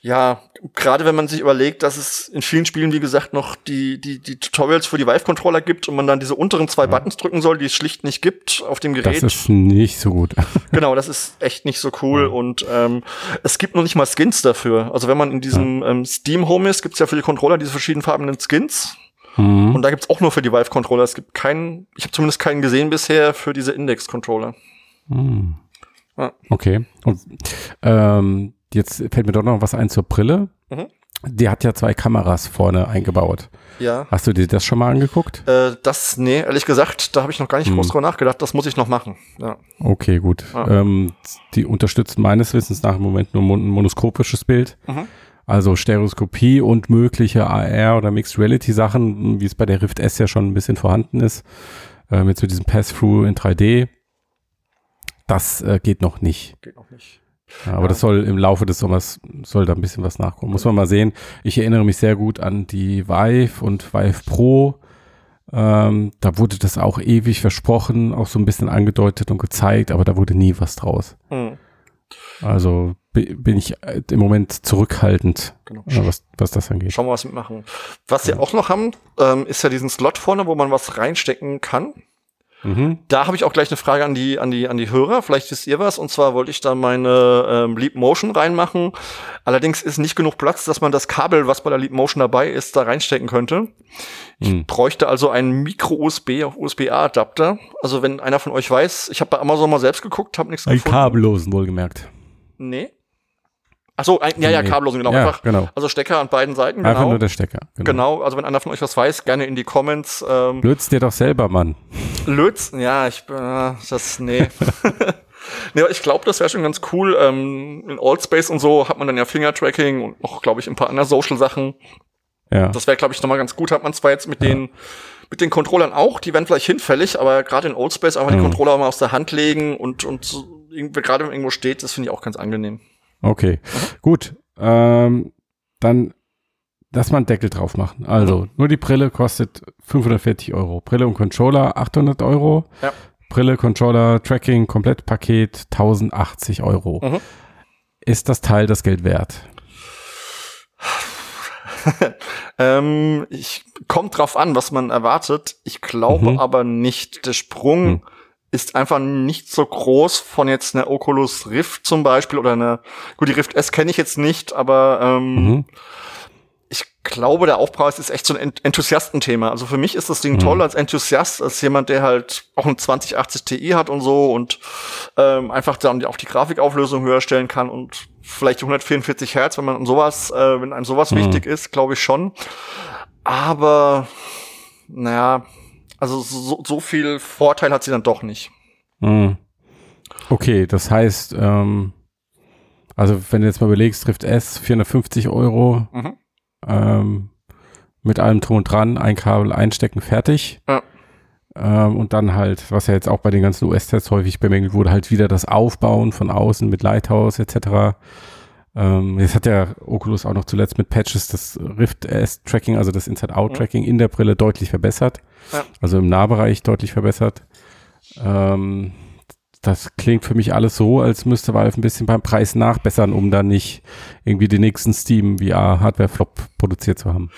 ja, gerade wenn man sich überlegt, dass es in vielen Spielen, wie gesagt, noch die, die, die Tutorials für die Vive-Controller gibt und man dann diese unteren zwei ja. Buttons drücken soll, die es schlicht nicht gibt auf dem Gerät. Das ist nicht so gut. genau, das ist echt nicht so cool und ähm, es gibt noch nicht mal Skins dafür. Also wenn man in diesem ähm, Steam Home ist, gibt es ja für die Controller diese verschiedenfarbenen Skins. Mhm. Und da gibt's auch nur für die Vive-Controller. Es gibt keinen, ich habe zumindest keinen gesehen bisher für diese Index-Controller. Mhm. Ja. Okay. Und ähm, jetzt fällt mir doch noch was ein zur Brille. Mhm. Die hat ja zwei Kameras vorne eingebaut. Ja. Hast du dir das schon mal angeguckt? Äh, das, nee, ehrlich gesagt, da habe ich noch gar nicht hm. groß drüber nachgedacht. Das muss ich noch machen. Ja. Okay, gut. Ja. Ähm, die unterstützen meines Wissens nach im Moment nur ein monoskopisches Bild. Mhm. Also Stereoskopie und mögliche AR oder Mixed Reality Sachen, wie es bei der Rift S ja schon ein bisschen vorhanden ist, äh, mit so diesem Pass-Through in 3D. Das äh, geht noch nicht. Geht noch nicht. Ja, aber ja. das soll im Laufe des Sommers soll da ein bisschen was nachkommen. Muss man mal sehen. Ich erinnere mich sehr gut an die Vive und Vive Pro. Ähm, da wurde das auch ewig versprochen, auch so ein bisschen angedeutet und gezeigt, aber da wurde nie was draus. Mhm. Also bin ich äh, im Moment zurückhaltend, genau. was, was das angeht. Schauen wir, was wir machen. Was ja. sie auch noch haben, ähm, ist ja diesen Slot vorne, wo man was reinstecken kann. Mhm. Da habe ich auch gleich eine Frage an die, an die, an die Hörer. Vielleicht wisst ihr was. Und zwar wollte ich da meine ähm, Leap Motion reinmachen. Allerdings ist nicht genug Platz, dass man das Kabel, was bei der Leap Motion dabei ist, da reinstecken könnte. Ich mhm. bräuchte also einen Micro-USB auf USB-A-Adapter. Also wenn einer von euch weiß, ich habe bei Amazon mal selbst geguckt, habe nichts gefunden. Einen kabellosen wohlgemerkt. Nee. Ach so, ein, ja, ja, kabellosen, genau. Ja, einfach, genau. Also Stecker an beiden Seiten, genau. Einfach nur der Stecker. Genau. genau. also wenn einer von euch was weiß, gerne in die Comments. Ähm, Löt's dir doch selber, Mann. Löt's? Ja, ich, äh, das, nee. nee, ich glaube, das wäre schon ganz cool. Ähm, in Allspace und so hat man dann ja Finger-Tracking und auch, glaube ich, ein paar andere Social-Sachen. Ja. Das wäre, glaube ich, nochmal ganz gut. Hat man zwar jetzt mit den mit den Controllern auch, die werden vielleicht hinfällig, aber gerade in Oldspace einfach die Mhm. Controller mal aus der Hand legen und und so, gerade wenn irgendwo steht, das finde ich auch ganz angenehm. Okay, gut. Ähm, dann lass mal einen Deckel drauf machen. Also, nur die Brille kostet 540 Euro. Brille und Controller 800 Euro. Ja. Brille, Controller, Tracking, Komplettpaket 1080 Euro. Mhm. Ist das Teil das Geld wert? Ähm, ich kommt drauf an, was man erwartet. Ich glaube Mhm. aber nicht. Der Sprung Mhm. Ist einfach nicht so groß von jetzt einer Oculus Rift zum Beispiel oder einer, gut, die Rift S kenne ich jetzt nicht, aber ähm, Mhm. ich glaube, der Aufpreis ist echt so ein Ent- Enthusiastenthema. Also für mich ist das Ding Mhm. toll als Enthusiast, als jemand, der halt auch ein 2080 Ti hat und so und ähm, einfach dann auch die Grafikauflösung höher stellen kann und vielleicht 144 Hertz, wenn man sowas, äh, wenn einem sowas Mhm. wichtig ist, glaube ich schon. Aber naja, also so, so viel Vorteil hat sie dann doch nicht. Mhm. Okay, das heißt, ähm, also wenn du jetzt mal überlegst, trifft S 450 Euro Mhm. ähm, mit allem drum und dran, ein Kabel einstecken, fertig. Ja. Ähm, und dann halt, was ja jetzt auch bei den ganzen US-Tests häufig bemängelt wurde, halt wieder das Aufbauen von außen mit Lighthouse etc. Ähm, jetzt hat der Oculus auch noch zuletzt mit Patches das Rift S-Tracking, also das Inside-Out-Tracking in der Brille deutlich verbessert. Ja. Also im Nahbereich deutlich verbessert. Ähm, das klingt für mich alles so, als müsste Valve ein bisschen beim Preis nachbessern, um dann nicht irgendwie den nächsten Steam VR Hardware Flop produziert zu haben.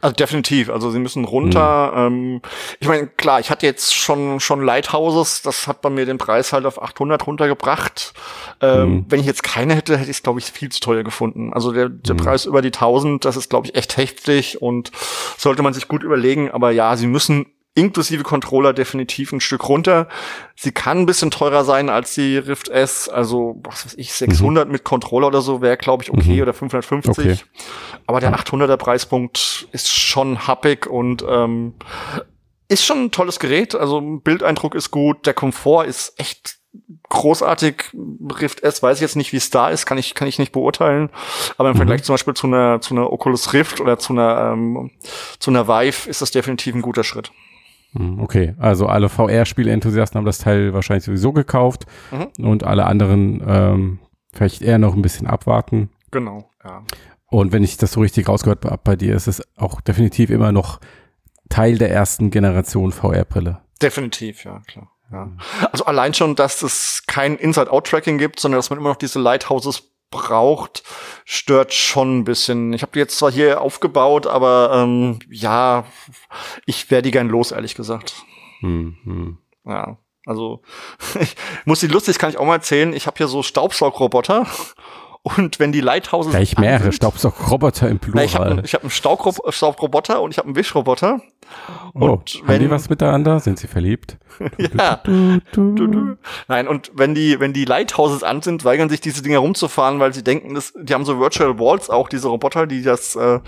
Also definitiv. Also sie müssen runter. Ähm, ich meine, klar, ich hatte jetzt schon schon Lighthouses. Das hat bei mir den Preis halt auf 800 runtergebracht. Ähm, Mhm. Wenn ich jetzt keine hätte, hätte ich es glaube ich viel zu teuer gefunden. Also der, der Mhm. Preis über die 1000, das ist glaube ich echt heftig und sollte man sich gut überlegen. Aber ja, sie müssen inklusive Controller definitiv ein Stück runter. Sie kann ein bisschen teurer sein als die Rift S. Also was weiß ich, 600 mit Controller oder so wäre glaube ich okay Mhm. oder 550. Okay. Aber der 800er Preispunkt ist schon happig und ähm, ist schon ein tolles Gerät. Also Bildeindruck ist gut, der Komfort ist echt großartig. Rift S weiß ich jetzt nicht, wie es da ist, kann ich kann ich nicht beurteilen. Aber im Mhm. Vergleich zum Beispiel zu einer zu einer Oculus Rift oder zu einer ähm, zu einer Vive ist das definitiv ein guter Schritt. Hm, Okay, also alle VR-Spiele-Enthusiasten haben das Teil wahrscheinlich sowieso gekauft Mhm. und alle anderen ähm, vielleicht eher noch ein bisschen abwarten. Genau. Ja. Und wenn ich das so richtig rausgehört habe bei dir, ist es auch definitiv immer noch Teil der ersten Generation VR-Brille. Definitiv, ja, klar. Ja. Also allein schon, dass es kein Inside-Out-Tracking gibt, sondern dass man immer noch diese Lighthouses braucht, stört schon ein bisschen. Ich habe die jetzt zwar hier aufgebaut, aber ähm, ja, ich wäre die gern los, ehrlich gesagt. Hm, hm. Ja, also ich muss die lustig, kann ich auch mal erzählen. Ich habe hier so Staubsaugroboter und wenn die Lighthouses Gleich mehrere sind- Staubsaugroboter im Na, ich habe Plural. hab einen Staubro- Staubroboter und ich habe einen Wischroboter. Oh, und haben die wenn- was miteinander? Sind sie verliebt? Ja. Du, du, Du, du. Nein, und wenn die, wenn die Lighthouses an sind, weigern sich diese Dinger rumzufahren, weil sie denken, dass, die haben so Virtual Walls auch, diese Roboter, die das äh,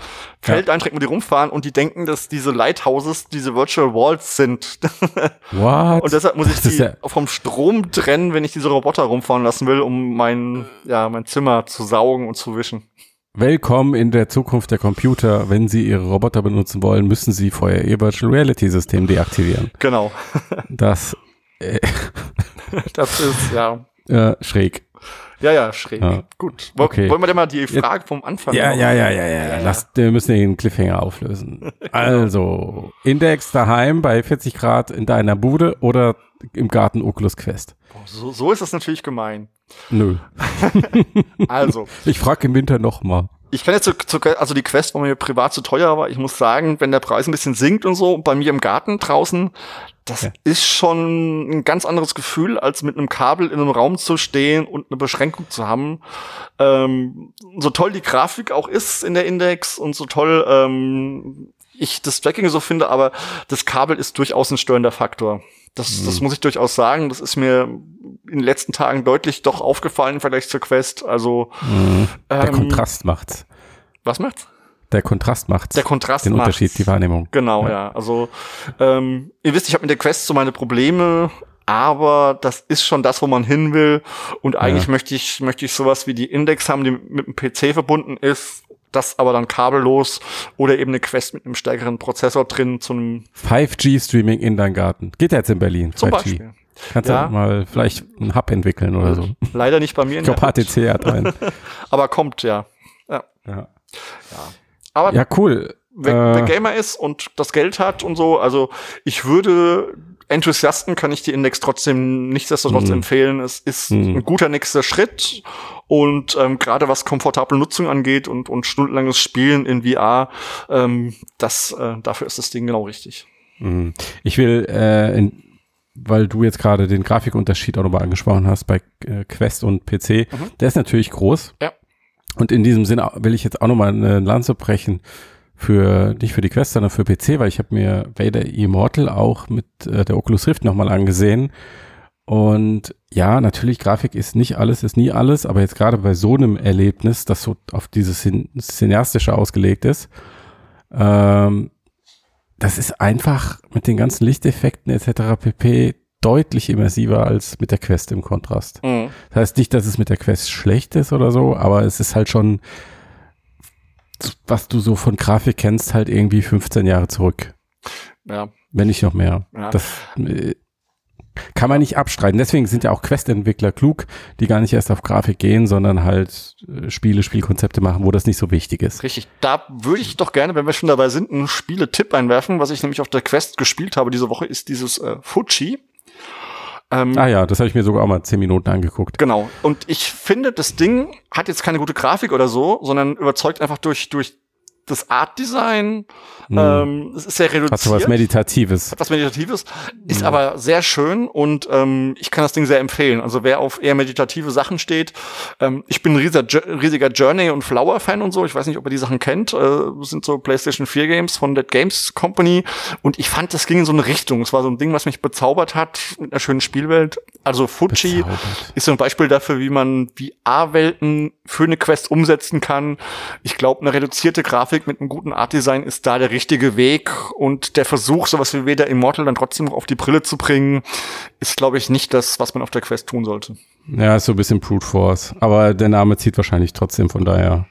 Feld eintrecken, wo die rumfahren und die denken, dass diese Lighthouses diese Virtual Walls sind. What? und deshalb muss ich Das die ja- vom Strom trennen, wenn ich diese Roboter rumfahren lassen will, um mein, ja, mein Zimmer zu saugen und zu wischen. Willkommen in der Zukunft der Computer. Wenn Sie Ihre Roboter benutzen wollen, müssen Sie vorher Ihr Virtual Reality System deaktivieren. Genau. Das äh, Das ist, ja. äh, schräg. Ja, ja, schräg. Ja. Gut. Woll- Okay. Wollen wir denn mal die Frage vom Anfang Ja, noch- ja, ja, ja, ja. Lass, wir müssen den Cliffhanger auflösen. Also, Index daheim bei 40 Grad in deiner Bude oder im Garten Oculus Quest? So, so ist das natürlich gemein. Nö. Also, Ich frage im Winter nochmal. Ich kann jetzt zu, zu, also die Quest war mir privat zu teuer, aber ich muss sagen, wenn der Preis ein bisschen sinkt und so, bei mir im Garten draußen, das Ja. ist schon ein ganz anderes Gefühl, als mit einem Kabel in einem Raum zu stehen und eine Beschränkung zu haben. Ähm, so toll die Grafik auch ist in der Index und so toll ähm, ich das Tracking so finde, aber das Kabel ist durchaus ein störender Faktor. Das, das muss ich durchaus sagen. Das ist mir in den letzten Tagen deutlich doch aufgefallen im Vergleich zur Quest. Also Mhm. Der ähm, Kontrast macht's. Was macht's? Der Kontrast macht's. Der Kontrast Den macht's. Unterschied, die Wahrnehmung. Genau, Ja. ja. Also ähm, ihr wisst, ich habe mit der Quest so meine Probleme, aber das ist schon das, wo man hin will. Und eigentlich Ja. möchte ich möchte ich sowas wie die Index haben, die mit dem PC verbunden ist das aber dann kabellos oder eben eine Quest mit einem stärkeren Prozessor drin zu einem 5G-Streaming in deinen Garten. Geht ja jetzt in Berlin. zum 5G. Beispiel. Kannst Ja. ja mal vielleicht einen Hub entwickeln oder so. Leider nicht bei mir in Ich glaube, HTC hat einen. aber kommt ja. ja. Aber ja, cool. wer, wer Äh, Gamer ist und das Geld hat und so, also ich würde Enthusiasten kann ich die Index trotzdem nichtsdestotrotz Mhm. empfehlen. Es ist Mhm. ein guter nächster Schritt und ähm, gerade was komfortable Nutzung angeht und, und stundenlanges Spielen in VR, ähm, das äh, dafür ist das Ding genau richtig. Mhm. Ich will, äh, in, weil du jetzt gerade den Grafikunterschied auch nochmal angesprochen hast bei äh, Quest und PC, Mhm. der ist natürlich groß. Ja. Und in diesem Sinne will ich jetzt auch nochmal eine Lanze brechen für, nicht für die Quest, sondern für PC, weil ich habe mir Vader Immortal auch mit äh, der Oculus Rift nochmal angesehen. Und ja, natürlich, Grafik ist nicht alles, ist nie alles, aber jetzt gerade bei so einem Erlebnis, das so auf dieses Szenastische ausgelegt ist, ähm, das ist einfach mit den ganzen Lichteffekten etc. pp. deutlich immersiver als mit der Quest im Kontrast. Mhm. Das heißt nicht, dass es mit der Quest schlecht ist oder so, aber es ist halt schon, was du so von Grafik kennst, halt irgendwie 15 Jahre zurück. Ja, Wenn nicht noch mehr. Ja. Das äh, kann man nicht abstreiten. Deswegen sind ja auch Quest-Entwickler klug, die gar nicht erst auf Grafik gehen, sondern halt äh, Spiele, Spielkonzepte machen, wo das nicht so wichtig ist. richtig. Da würde ich doch gerne, wenn wir schon dabei sind, einen Spieletipp einwerfen. Was ich nämlich auf der Quest gespielt habe diese Woche, ist dieses äh, Fuji. Ähm, Ah ja, das habe ich mir sogar auch mal 10 Minuten angeguckt. Genau. Und ich finde, das Ding hat jetzt keine gute Grafik oder so, sondern überzeugt einfach durch, durch das Art-Design. Hm. Ähm, es ist sehr reduziert. Hast du was Meditatives? hat was Meditatives, ist Ja. aber sehr schön und ähm, ich kann das Ding sehr empfehlen. Also wer auf eher meditative Sachen steht, ähm, ich bin ein riesiger, riesiger Journey und Flower-Fan und so. Ich weiß nicht, ob ihr die Sachen kennt. Äh, sind so PlayStation 4 Games von Dead Games Company und ich fand, das ging in so eine Richtung. Es war so ein Ding, was mich bezaubert hat mit einer schönen Spielwelt. Also Fuji Bezaubert. ist so ein Beispiel dafür, wie man VR-Welten für eine Quest umsetzen kann. Ich glaube, eine reduzierte Grafik mit einem guten Art-Design ist da der richtige Weg. Und der Versuch, sowas wie Vader Immortal dann trotzdem noch auf die Brille zu bringen, ist, glaube ich, nicht das, was man auf der Quest tun sollte. Ja, ist so ein bisschen Brute Force. Aber der Name zieht wahrscheinlich trotzdem, von daher,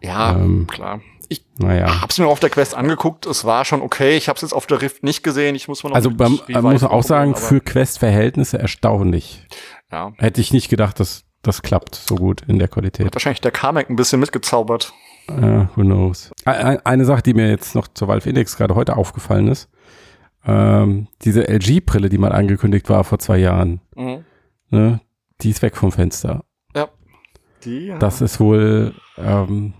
Ja, Ähm, klar. Ich naja. hab's mir auf der Quest angeguckt. Es war schon okay. Ich hab's jetzt auf der Rift nicht gesehen. Ich muss mal noch Also beim, muss auch sagen, für Quest-Verhältnisse erstaunlich. ja. Hätte ich nicht gedacht, dass das klappt so gut in der Qualität. Hat wahrscheinlich der Carmack ein bisschen mitgezaubert. Äh, who knows. Eine Sache, die mir jetzt noch zur Valve Index gerade heute aufgefallen ist, ähm, diese LG-Brille, die mal angekündigt war vor zwei Jahren, Mhm. ne, die ist weg vom Fenster. Die, ja. Das ist wohl ähm,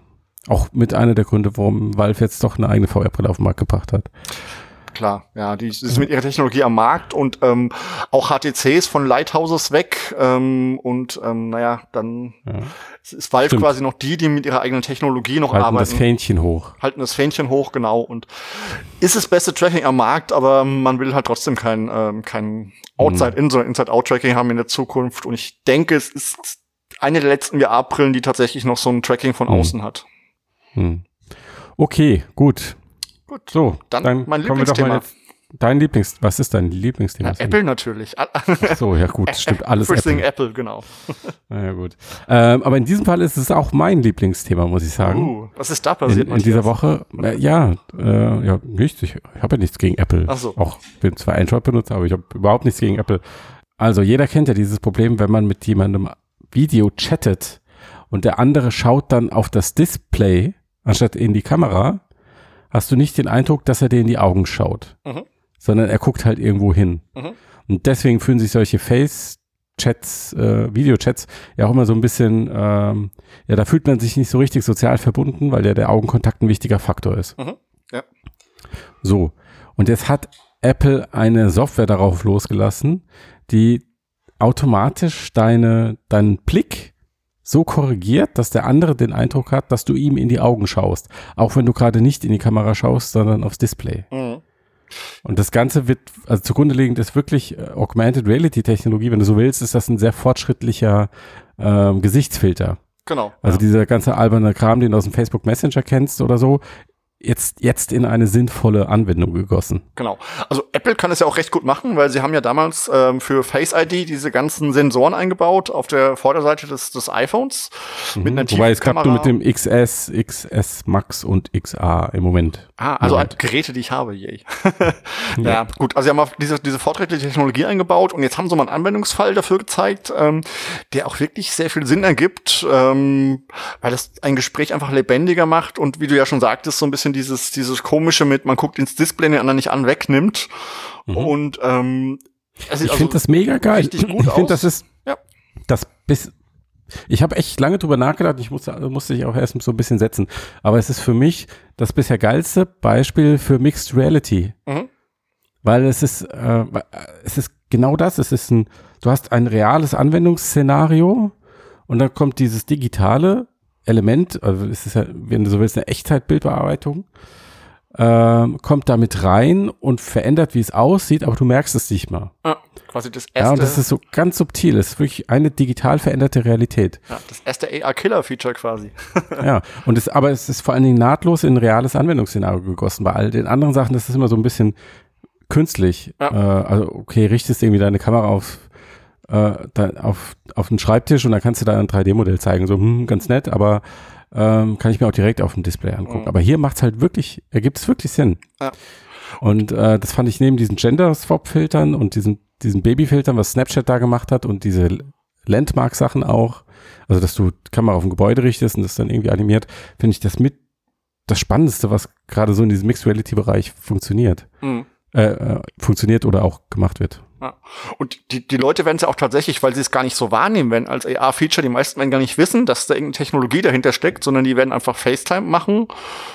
auch mit einer der Gründe, warum Valve jetzt doch eine eigene VR-Brille auf den Markt gebracht hat. Klar, ja, die ist mit ihrer Technologie am Markt und ähm, auch HTCs von Lighthouses weg ähm, und ähm, naja, dann Ja. ist Valve Stimmt. quasi noch die, die mit ihrer eigenen Technologie noch Halten arbeiten. das Fähnchen hoch. halten das Fähnchen hoch, genau. Und ist das beste Tracking am Markt, aber man will halt trotzdem kein, ähm, kein Outside-In, sondern Inside-Out-Tracking haben in der Zukunft. Und ich denke, es ist eine der letzten VR-Brillen, die tatsächlich noch so ein Tracking von Mhm. außen hat. Hm. Okay, gut. Gut, So, dann, dann, mein kommen wir doch Lieblingsthema. Dein Lieblings, was ist dein Lieblingsthema? Sven? Apple natürlich. Ach so, ja gut, stimmt, alles Everything Apple. Apple, genau. Na ja, gut. Ähm, aber in diesem Fall ist es auch mein Lieblingsthema, muss ich sagen. Uh, was ist da passiert, in, in dieser? Woche, äh, ja, äh, ja, nichts. Ich, ich habe ja nichts gegen Apple. Ach so. Auch bin zwar Android-Benutzer, aber ich habe überhaupt nichts gegen Apple. Also jeder kennt ja dieses Problem, wenn man mit jemandem Video chattet und der andere schaut dann auf das Display anstatt in die Kamera, hast du nicht den Eindruck, dass er dir in die Augen schaut, Mhm. sondern er guckt halt irgendwo hin. Mhm. Und deswegen fühlen sich solche Face-Chats, äh, Videochats ja auch immer so ein bisschen, ähm, ja, da fühlt man sich nicht so richtig sozial verbunden, weil ja der Augenkontakt ein wichtiger Faktor ist. Mhm. Ja. So. Und jetzt hat Apple eine Software darauf losgelassen, die automatisch deine, deinen Blick so korrigiert, dass der andere den Eindruck hat, dass du ihm in die Augen schaust. Auch wenn du gerade nicht in die Kamera schaust, sondern aufs Display. Mhm. Und das Ganze wird, also zugrunde liegend ist wirklich äh, Augmented Reality Technologie. Wenn du so willst, ist das ein sehr fortschrittlicher ähm, Gesichtsfilter. Genau. Also ja. dieser ganze alberne Kram, den du aus dem Facebook Messenger kennst oder so, jetzt, jetzt in eine sinnvolle Anwendung gegossen. Genau. Also Apple kann es ja auch recht gut machen, weil sie haben ja damals ähm, für Face ID diese ganzen Sensoren eingebaut auf der Vorderseite des, des iPhones. Mhm. Mit einer Wobei es klappt nur mit dem XS, XS Max und XA im Moment. Ah, also Moment. Geräte, die ich habe, yay. ja. ja. gut. Also sie haben diese, diese fortschrittliche Technologie eingebaut und jetzt haben sie mal einen Anwendungsfall dafür gezeigt, ähm, der auch wirklich sehr viel Sinn ergibt, ähm, weil das ein Gespräch einfach lebendiger macht und wie du ja schon sagtest, so ein bisschen bisschen dieses, dieses komische mit, man guckt ins Display, den anderen nicht an, wegnimmt. Mhm. Und ähm, ich also finde das mega geil. ich finde, das ist ja. das bis. Ich habe echt lange drüber nachgedacht. Ich musste, musste ich auch erst so ein bisschen setzen. Aber es ist für mich das bisher geilste Beispiel für Mixed Reality. Mhm. Weil es ist, äh, es ist genau das. Es ist ein, du hast ein reales Anwendungsszenario und dann kommt dieses digitale Element, also es ist ja, wenn du so willst, eine Echtzeitbildbearbeitung, ähm, kommt damit rein und verändert, wie es aussieht, aber du merkst es nicht mal. Ja, quasi das erste. Ja, und das ist so ganz subtil. Es ist wirklich eine digital veränderte Realität. Ja, das erste AR-Killer-Feature quasi. ja, und es, aber es ist vor allen Dingen nahtlos in ein reales Anwendungsszenario gegossen. Bei all den anderen Sachen, das ist immer so ein bisschen künstlich. Ja. Äh, also, okay, richtest irgendwie deine Kamera auf äh, auf, auf den Schreibtisch und dann kannst du da ein 3D-Modell zeigen. So, hm, ganz nett, aber ähm, kann ich mir auch direkt auf dem Display angucken. Mhm. Aber hier macht es halt wirklich, ergibt es wirklich Sinn. Ja. Und äh, das fand ich neben diesen Gender-Swap-Filtern und diesen, diesen Baby-Filtern, was Snapchat da gemacht hat und diese Landmark-Sachen auch, also dass du die Kamera auf ein Gebäude richtest und das dann irgendwie animiert, finde ich das mit das Spannendste, was gerade so in diesem Mixed Reality-Bereich funktioniert. Mhm. Äh, äh, funktioniert oder auch gemacht wird. Ja. Und die, die Leute werden es ja auch tatsächlich, weil sie es gar nicht so wahrnehmen werden als AR-Feature, die meisten werden gar nicht wissen, dass da irgendeine Technologie dahinter steckt, sondern die werden einfach FaceTime machen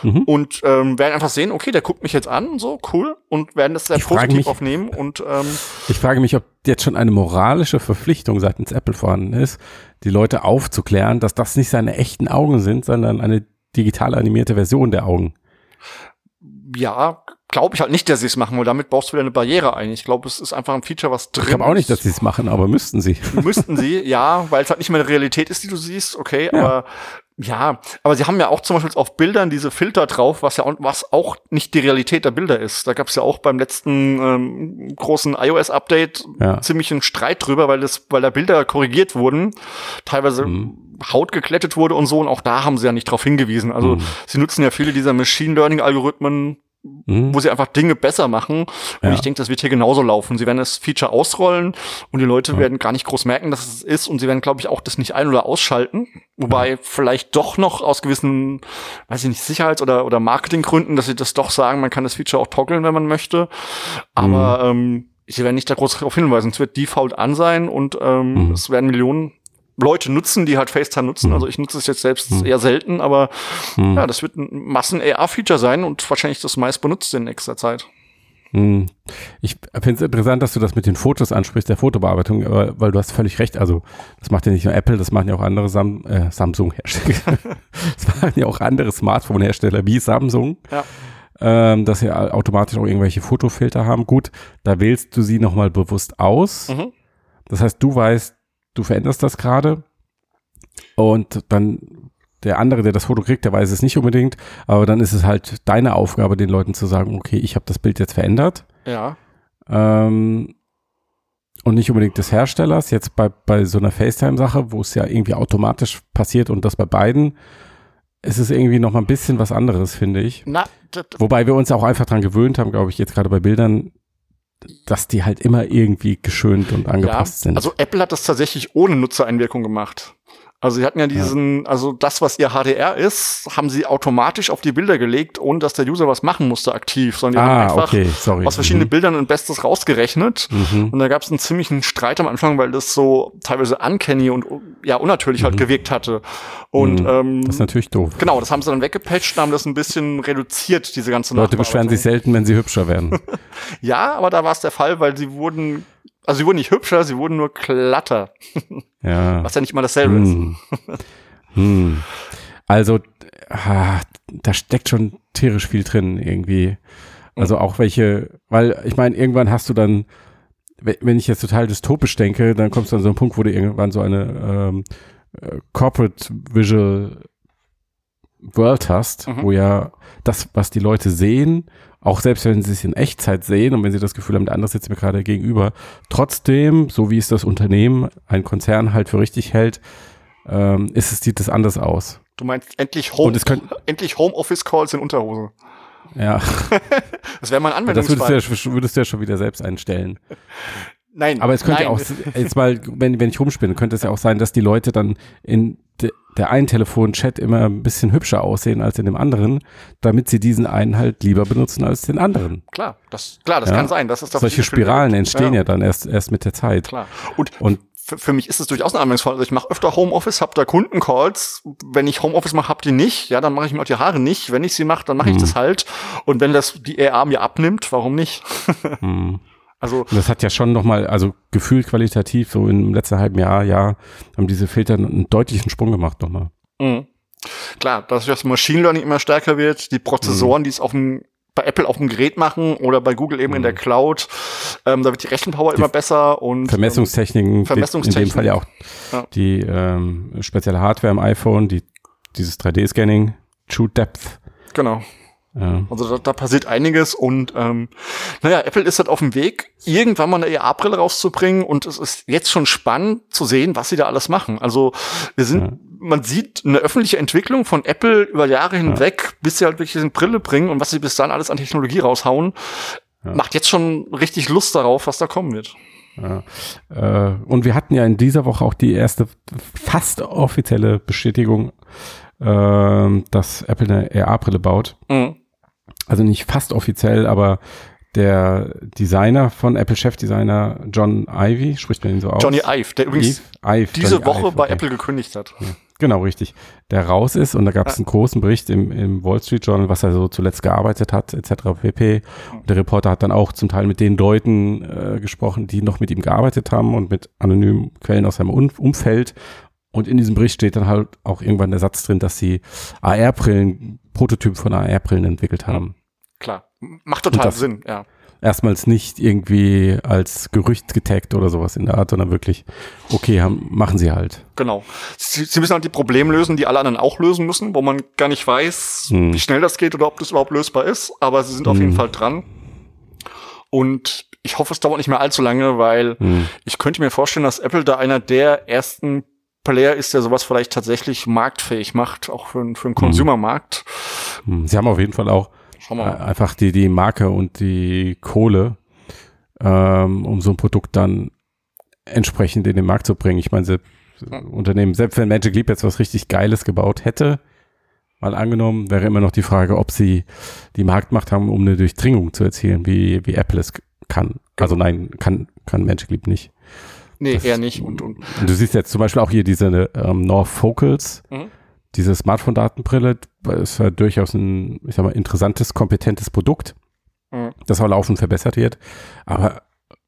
mhm. und ähm, werden einfach sehen, okay, der guckt mich jetzt an, so cool, und werden das sehr ich positiv mich, aufnehmen. Und ähm, ich frage mich, ob jetzt schon eine moralische Verpflichtung seitens Apple vorhanden ist, die Leute aufzuklären, dass das nicht seine echten Augen sind, sondern eine digital animierte Version der Augen. Ja, glaube ich halt nicht, dass sie es machen, weil damit baust du wieder eine Barriere ein. Ich glaube, es ist einfach ein Feature, was drin Ich glaube auch nicht, dass sie es machen, aber müssten sie. Müssten sie, ja, weil es halt nicht mehr eine Realität ist, die du siehst, okay, ja. aber ja, aber sie haben ja auch zum Beispiel auf Bildern diese Filter drauf, was ja was auch nicht die Realität der Bilder ist. Da gab es ja auch beim letzten ähm, großen iOS-Update ja. ziemlich einen Streit drüber, weil das, weil da Bilder korrigiert wurden, teilweise mhm. Haut geklettet wurde und so, und auch da haben sie ja nicht drauf hingewiesen. Also mhm. sie nutzen ja viele dieser Machine Learning-Algorithmen mhm. wo sie einfach Dinge besser machen. Und ja. ich denke, das wird hier genauso laufen. Sie werden das Feature ausrollen und die Leute ja. werden gar nicht groß merken, dass es ist und sie werden, glaube ich, auch das nicht ein- oder ausschalten. Wobei ja. vielleicht doch noch aus gewissen, weiß ich nicht, Sicherheits- oder, oder Marketinggründen, dass sie das doch sagen, man kann das Feature auch toggeln, wenn man möchte. Aber mhm. ähm, sie werden nicht da groß darauf hinweisen. Es wird Default an sein und ähm, mhm. es werden Millionen Leute nutzen, die halt FaceTime nutzen. Mhm. Also ich nutze es jetzt selbst mhm. eher selten, aber mhm. ja, das wird ein Massen-AR-Feature sein und wahrscheinlich das meist benutzte in nächster Zeit. Mhm. Ich finde es interessant, dass du das mit den Fotos ansprichst, der Fotobearbeitung, weil du hast völlig recht. Also das macht ja nicht nur Apple, das machen ja auch andere Sam äh, Samsung-Hersteller. das machen ja auch andere Smartphone-Hersteller wie Samsung. Ja. Ähm, dass sie automatisch auch irgendwelche Fotofilter haben. Gut, da wählst du sie nochmal bewusst aus. Mhm. Das heißt, du weißt, du veränderst das gerade und dann der andere, der das Foto kriegt, der weiß es nicht unbedingt, aber dann ist es halt deine Aufgabe, den Leuten zu sagen, okay, ich habe das Bild jetzt verändert. Ja. Ähm, und nicht unbedingt des Herstellers. Jetzt bei, bei so einer FaceTime-Sache, wo es ja irgendwie automatisch passiert und das bei beiden, ist es irgendwie noch mal ein bisschen was anderes, finde ich. Na, Wobei wir uns auch einfach dran gewöhnt haben, glaube ich, jetzt gerade bei Bildern, dass die halt immer irgendwie geschönt und angepasst ja, sind. Also Apple hat das tatsächlich ohne Nutzereinwirkung gemacht. Also sie hatten ja diesen, ja. also das, was ihr HDR ist, haben sie automatisch auf die Bilder gelegt, ohne dass der User was machen musste aktiv, sondern die ah, haben einfach okay. aus verschiedenen mhm. Bildern ein Bestes rausgerechnet. Mhm. Und da gab es einen ziemlichen Streit am Anfang, weil das so teilweise uncanny und ja unnatürlich halt mhm. halt gewirkt hatte. Und mhm. ähm, das ist natürlich doof. Genau, das haben sie dann weggepatcht und haben das ein bisschen reduziert, diese ganze Leute beschweren sich selten, wenn sie hübscher werden. ja, aber da war es der Fall, weil sie wurden also sie wurden nicht hübscher, sie wurden nur glatter. Ja. Was ja nicht mal dasselbe hm. ist. Hm. Also, ah, da steckt schon tierisch viel drin irgendwie. Also auch welche, weil ich meine, irgendwann hast du dann, wenn ich jetzt total dystopisch denke, dann kommst du an so einen Punkt, wo du irgendwann so eine ähm, äh, Corporate Visual World hast, Mhm. wo ja das, was die Leute sehen, auch selbst wenn sie es in Echtzeit sehen und wenn sie das Gefühl haben, der andere sitzt mir gerade gegenüber, trotzdem, so wie es das Unternehmen, ein Konzern halt für richtig hält, ähm, ist es, sieht es anders aus. Du meinst endlich Home, können- endlich Homeoffice-Calls in Unterhose. Ja, Das wäre mein das würdest du, Anwendungsfall. ja, würdest du ja schon wieder selbst einstellen. Nein. Aber es könnte nein. ja auch, jetzt mal, wenn, wenn ich rumspinne, könnte es ja auch sein, dass die Leute dann in de, der einen Telefonchat immer ein bisschen hübscher aussehen als in dem anderen, damit sie diesen einen halt lieber benutzen als den anderen. Klar, das, klar, das Ja. kann sein. Das ist Solche Spiralen gibt. entstehen ja. dann erst, erst mit der Zeit. Klar. Und, Und für, für mich ist es durchaus ein Anwendungsfall. Also ich mache öfter Homeoffice, habe da Kundencalls. Wenn ich Homeoffice mache, hab die nicht. Ja, dann mache ich mir auch die Haare nicht. Wenn ich sie mache, dann mache ich Hm. das halt. Und wenn das die EA mir abnimmt, warum nicht? hm. Also Und das hat ja schon nochmal, also gefühlt qualitativ, so im letzten halben Jahr, ja, haben diese Filter einen deutlichen Sprung gemacht nochmal. Mhm. Klar, dass das Machine Learning immer stärker wird, die Mhm. Prozessoren, die es auf dem bei Apple auf dem Gerät machen oder bei Google eben in der Cloud, ähm, da wird die Rechenpower Mhm. Die immer besser und Vermessungstechniken, die- in Vermessungstechnik. dem Fall ja auch Ja. die ähm, spezielle Hardware am iPhone, die, dieses 3D-Scanning, True Depth. ähm, genau. Ja. Also da, da passiert einiges und ähm, naja, Apple ist halt auf dem Weg, irgendwann mal eine EA-Brille rauszubringen und es ist jetzt schon spannend zu sehen, was sie da alles machen. Also wir sind, Ja. man sieht eine öffentliche Entwicklung von Apple über Jahre hinweg, bis sie halt wirklich eine Brille bringen und was sie bis dann alles an Technologie raushauen, Ja. macht jetzt schon richtig Lust darauf, was da kommen wird. Ja. Äh, und wir hatten ja in dieser Woche auch die erste fast offizielle Bestätigung, ähm, dass Apple eine AR-Brille baut. Mhm. Also nicht fast offiziell, aber der Designer von Apple Chefdesigner John Ivy, spricht man ihn so aus? Johnny Ive, der übrigens Eve, Ive, diese Johnny Woche Ive, bei okay. Apple gekündigt hat. Genau, richtig. Der raus ist und da gab es einen großen Bericht im, im Wall Street Journal, was er so zuletzt gearbeitet hat, etc. pp. Und der Reporter hat dann auch zum Teil mit den Leuten äh, gesprochen, die noch mit ihm gearbeitet haben und mit anonymen Quellen aus seinem um Umfeld. Und in diesem Bericht steht dann halt auch irgendwann der Satz drin, dass sie AR-Brillen, Prototypen von AR-Brillen entwickelt haben. Klar, macht total Sinn, ja. Erstmals nicht irgendwie als Gerücht getaggt oder sowas in der Art, sondern wirklich, okay, haben, machen sie halt. Genau. Sie, sie müssen halt die Probleme lösen, die alle anderen auch lösen müssen, wo man gar nicht weiß, Hm. wie schnell das geht oder ob das überhaupt lösbar ist. Aber sie sind auf jeden Hm. Fall dran. Und ich hoffe, es dauert nicht mehr allzu lange, weil Hm. ich könnte mir vorstellen, dass Apple da einer der ersten Player ist, der sowas vielleicht tatsächlich marktfähig macht, auch für, einen- für einen Consumermarkt. Hm. Sie haben auf jeden Fall auch Äh, einfach die, die Marke und die Kohle, ähm, um so ein Produkt dann entsprechend in den Markt zu bringen. Ich meine, selbst, Unternehmen, selbst wenn Magic Leap jetzt was richtig Geiles gebaut hätte, mal angenommen, wäre immer noch die Frage, ob sie die Marktmacht haben, um eine Durchdringung zu erzielen, wie, wie Apple es kann. Also nein, kann, kann Magic Leap nicht. Nee, das- eher nicht. Und, und du siehst jetzt zum Beispiel auch hier diese ähm, North Focals, Mhm. diese Smartphone-Datenbrille, ist ja durchaus ein, ich sag mal, interessantes, kompetentes Produkt, Mhm. das auch laufend verbessert wird. Aber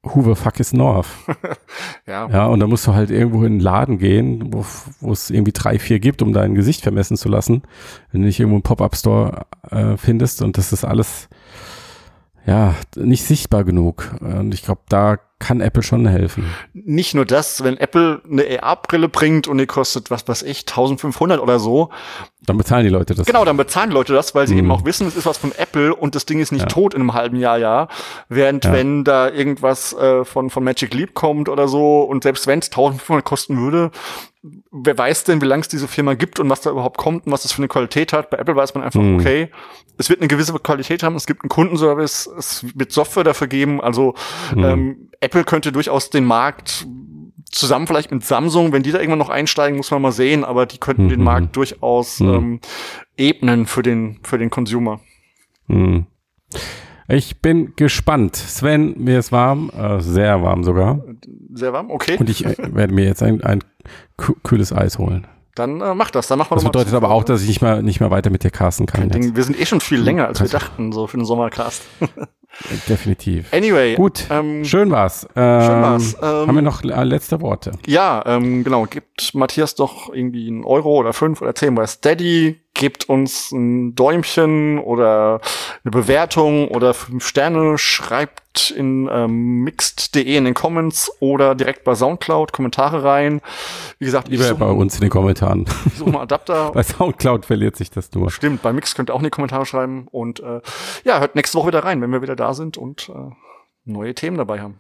who the fuck is North? ja. Ja, und da musst du halt irgendwo in einen Laden gehen, wo wo es irgendwie drei, vier gibt, um dein Gesicht vermessen zu lassen. Wenn du nicht irgendwo einen Pop-Up-Store äh, findest und das ist alles ja nicht sichtbar genug. Und ich glaube, da kann Apple schon helfen. nicht nur das, wenn Apple eine AR-Brille bringt und die kostet, was weiß ich, 1500 oder so, Dann bezahlen die Leute das. genau, dann bezahlen die Leute das, weil sie Mhm. eben auch wissen, es ist was von Apple und das Ding ist nicht Ja. tot in einem halben Jahr, ja. Während Ja. wenn da irgendwas äh, von, von Magic Leap kommt oder so und selbst wenn es 1500 kosten würde, wer weiß denn, wie lange es diese Firma gibt und was da überhaupt kommt und was das für eine Qualität hat. Bei Apple weiß man einfach, Mhm. okay, es wird eine gewisse Qualität haben, es gibt einen Kundenservice, es wird Software dafür geben, also Mhm. ähm, Apple könnte durchaus den Markt zusammen vielleicht mit Samsung, wenn die da irgendwann noch einsteigen, muss man mal sehen, aber die könnten den Mhm. Markt durchaus Mhm. ähm, ebnen für den, für den Consumer. Hm. Ich bin gespannt. Sven, mir ist warm, äh, sehr warm sogar. Sehr warm, okay. Und ich äh, werde mir jetzt ein, ein kü- kühles Eis holen. Dann äh, mach das, dann machen wir Das bedeutet aber auch, dass ich nicht mehr, nicht mehr weiter mit dir casten kann. Ding. Wir sind eh schon viel länger, als wir Krass. dachten, so für den Sommercast. Definitiv. Anyway. Gut, Ähm, schön war's. Ähm, schön war's. Ähm, haben wir noch äh, letzte Worte? Ja, ähm, genau. Gibt Matthias doch irgendwie einen Euro oder fünf oder zehn bei Steady. gebt uns ein Däumchen oder eine Bewertung oder fünf Sterne, schreibt in ähm, mixed.de in den Comments oder direkt bei Soundcloud Kommentare rein. Wie gesagt, Lieber bei uns in den Kommentaren. Ich suche mal Adapter. bei Soundcloud verliert sich das nur. Stimmt, bei Mix könnt ihr auch in die Kommentare schreiben und äh, ja, hört nächste Woche wieder rein, wenn wir wieder da sind und äh, neue Themen dabei haben.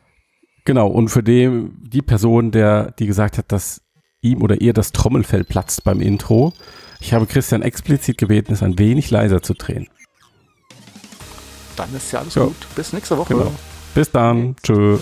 Genau, und für die, die Person, der, die gesagt hat, dass ihm oder ihr das Trommelfell platzt beim Intro, ich habe Christian explizit gebeten, es ein wenig leiser zu drehen. Dann ist ja alles ja. gut. Bis nächste Woche. Genau. Bis dann. Tschö.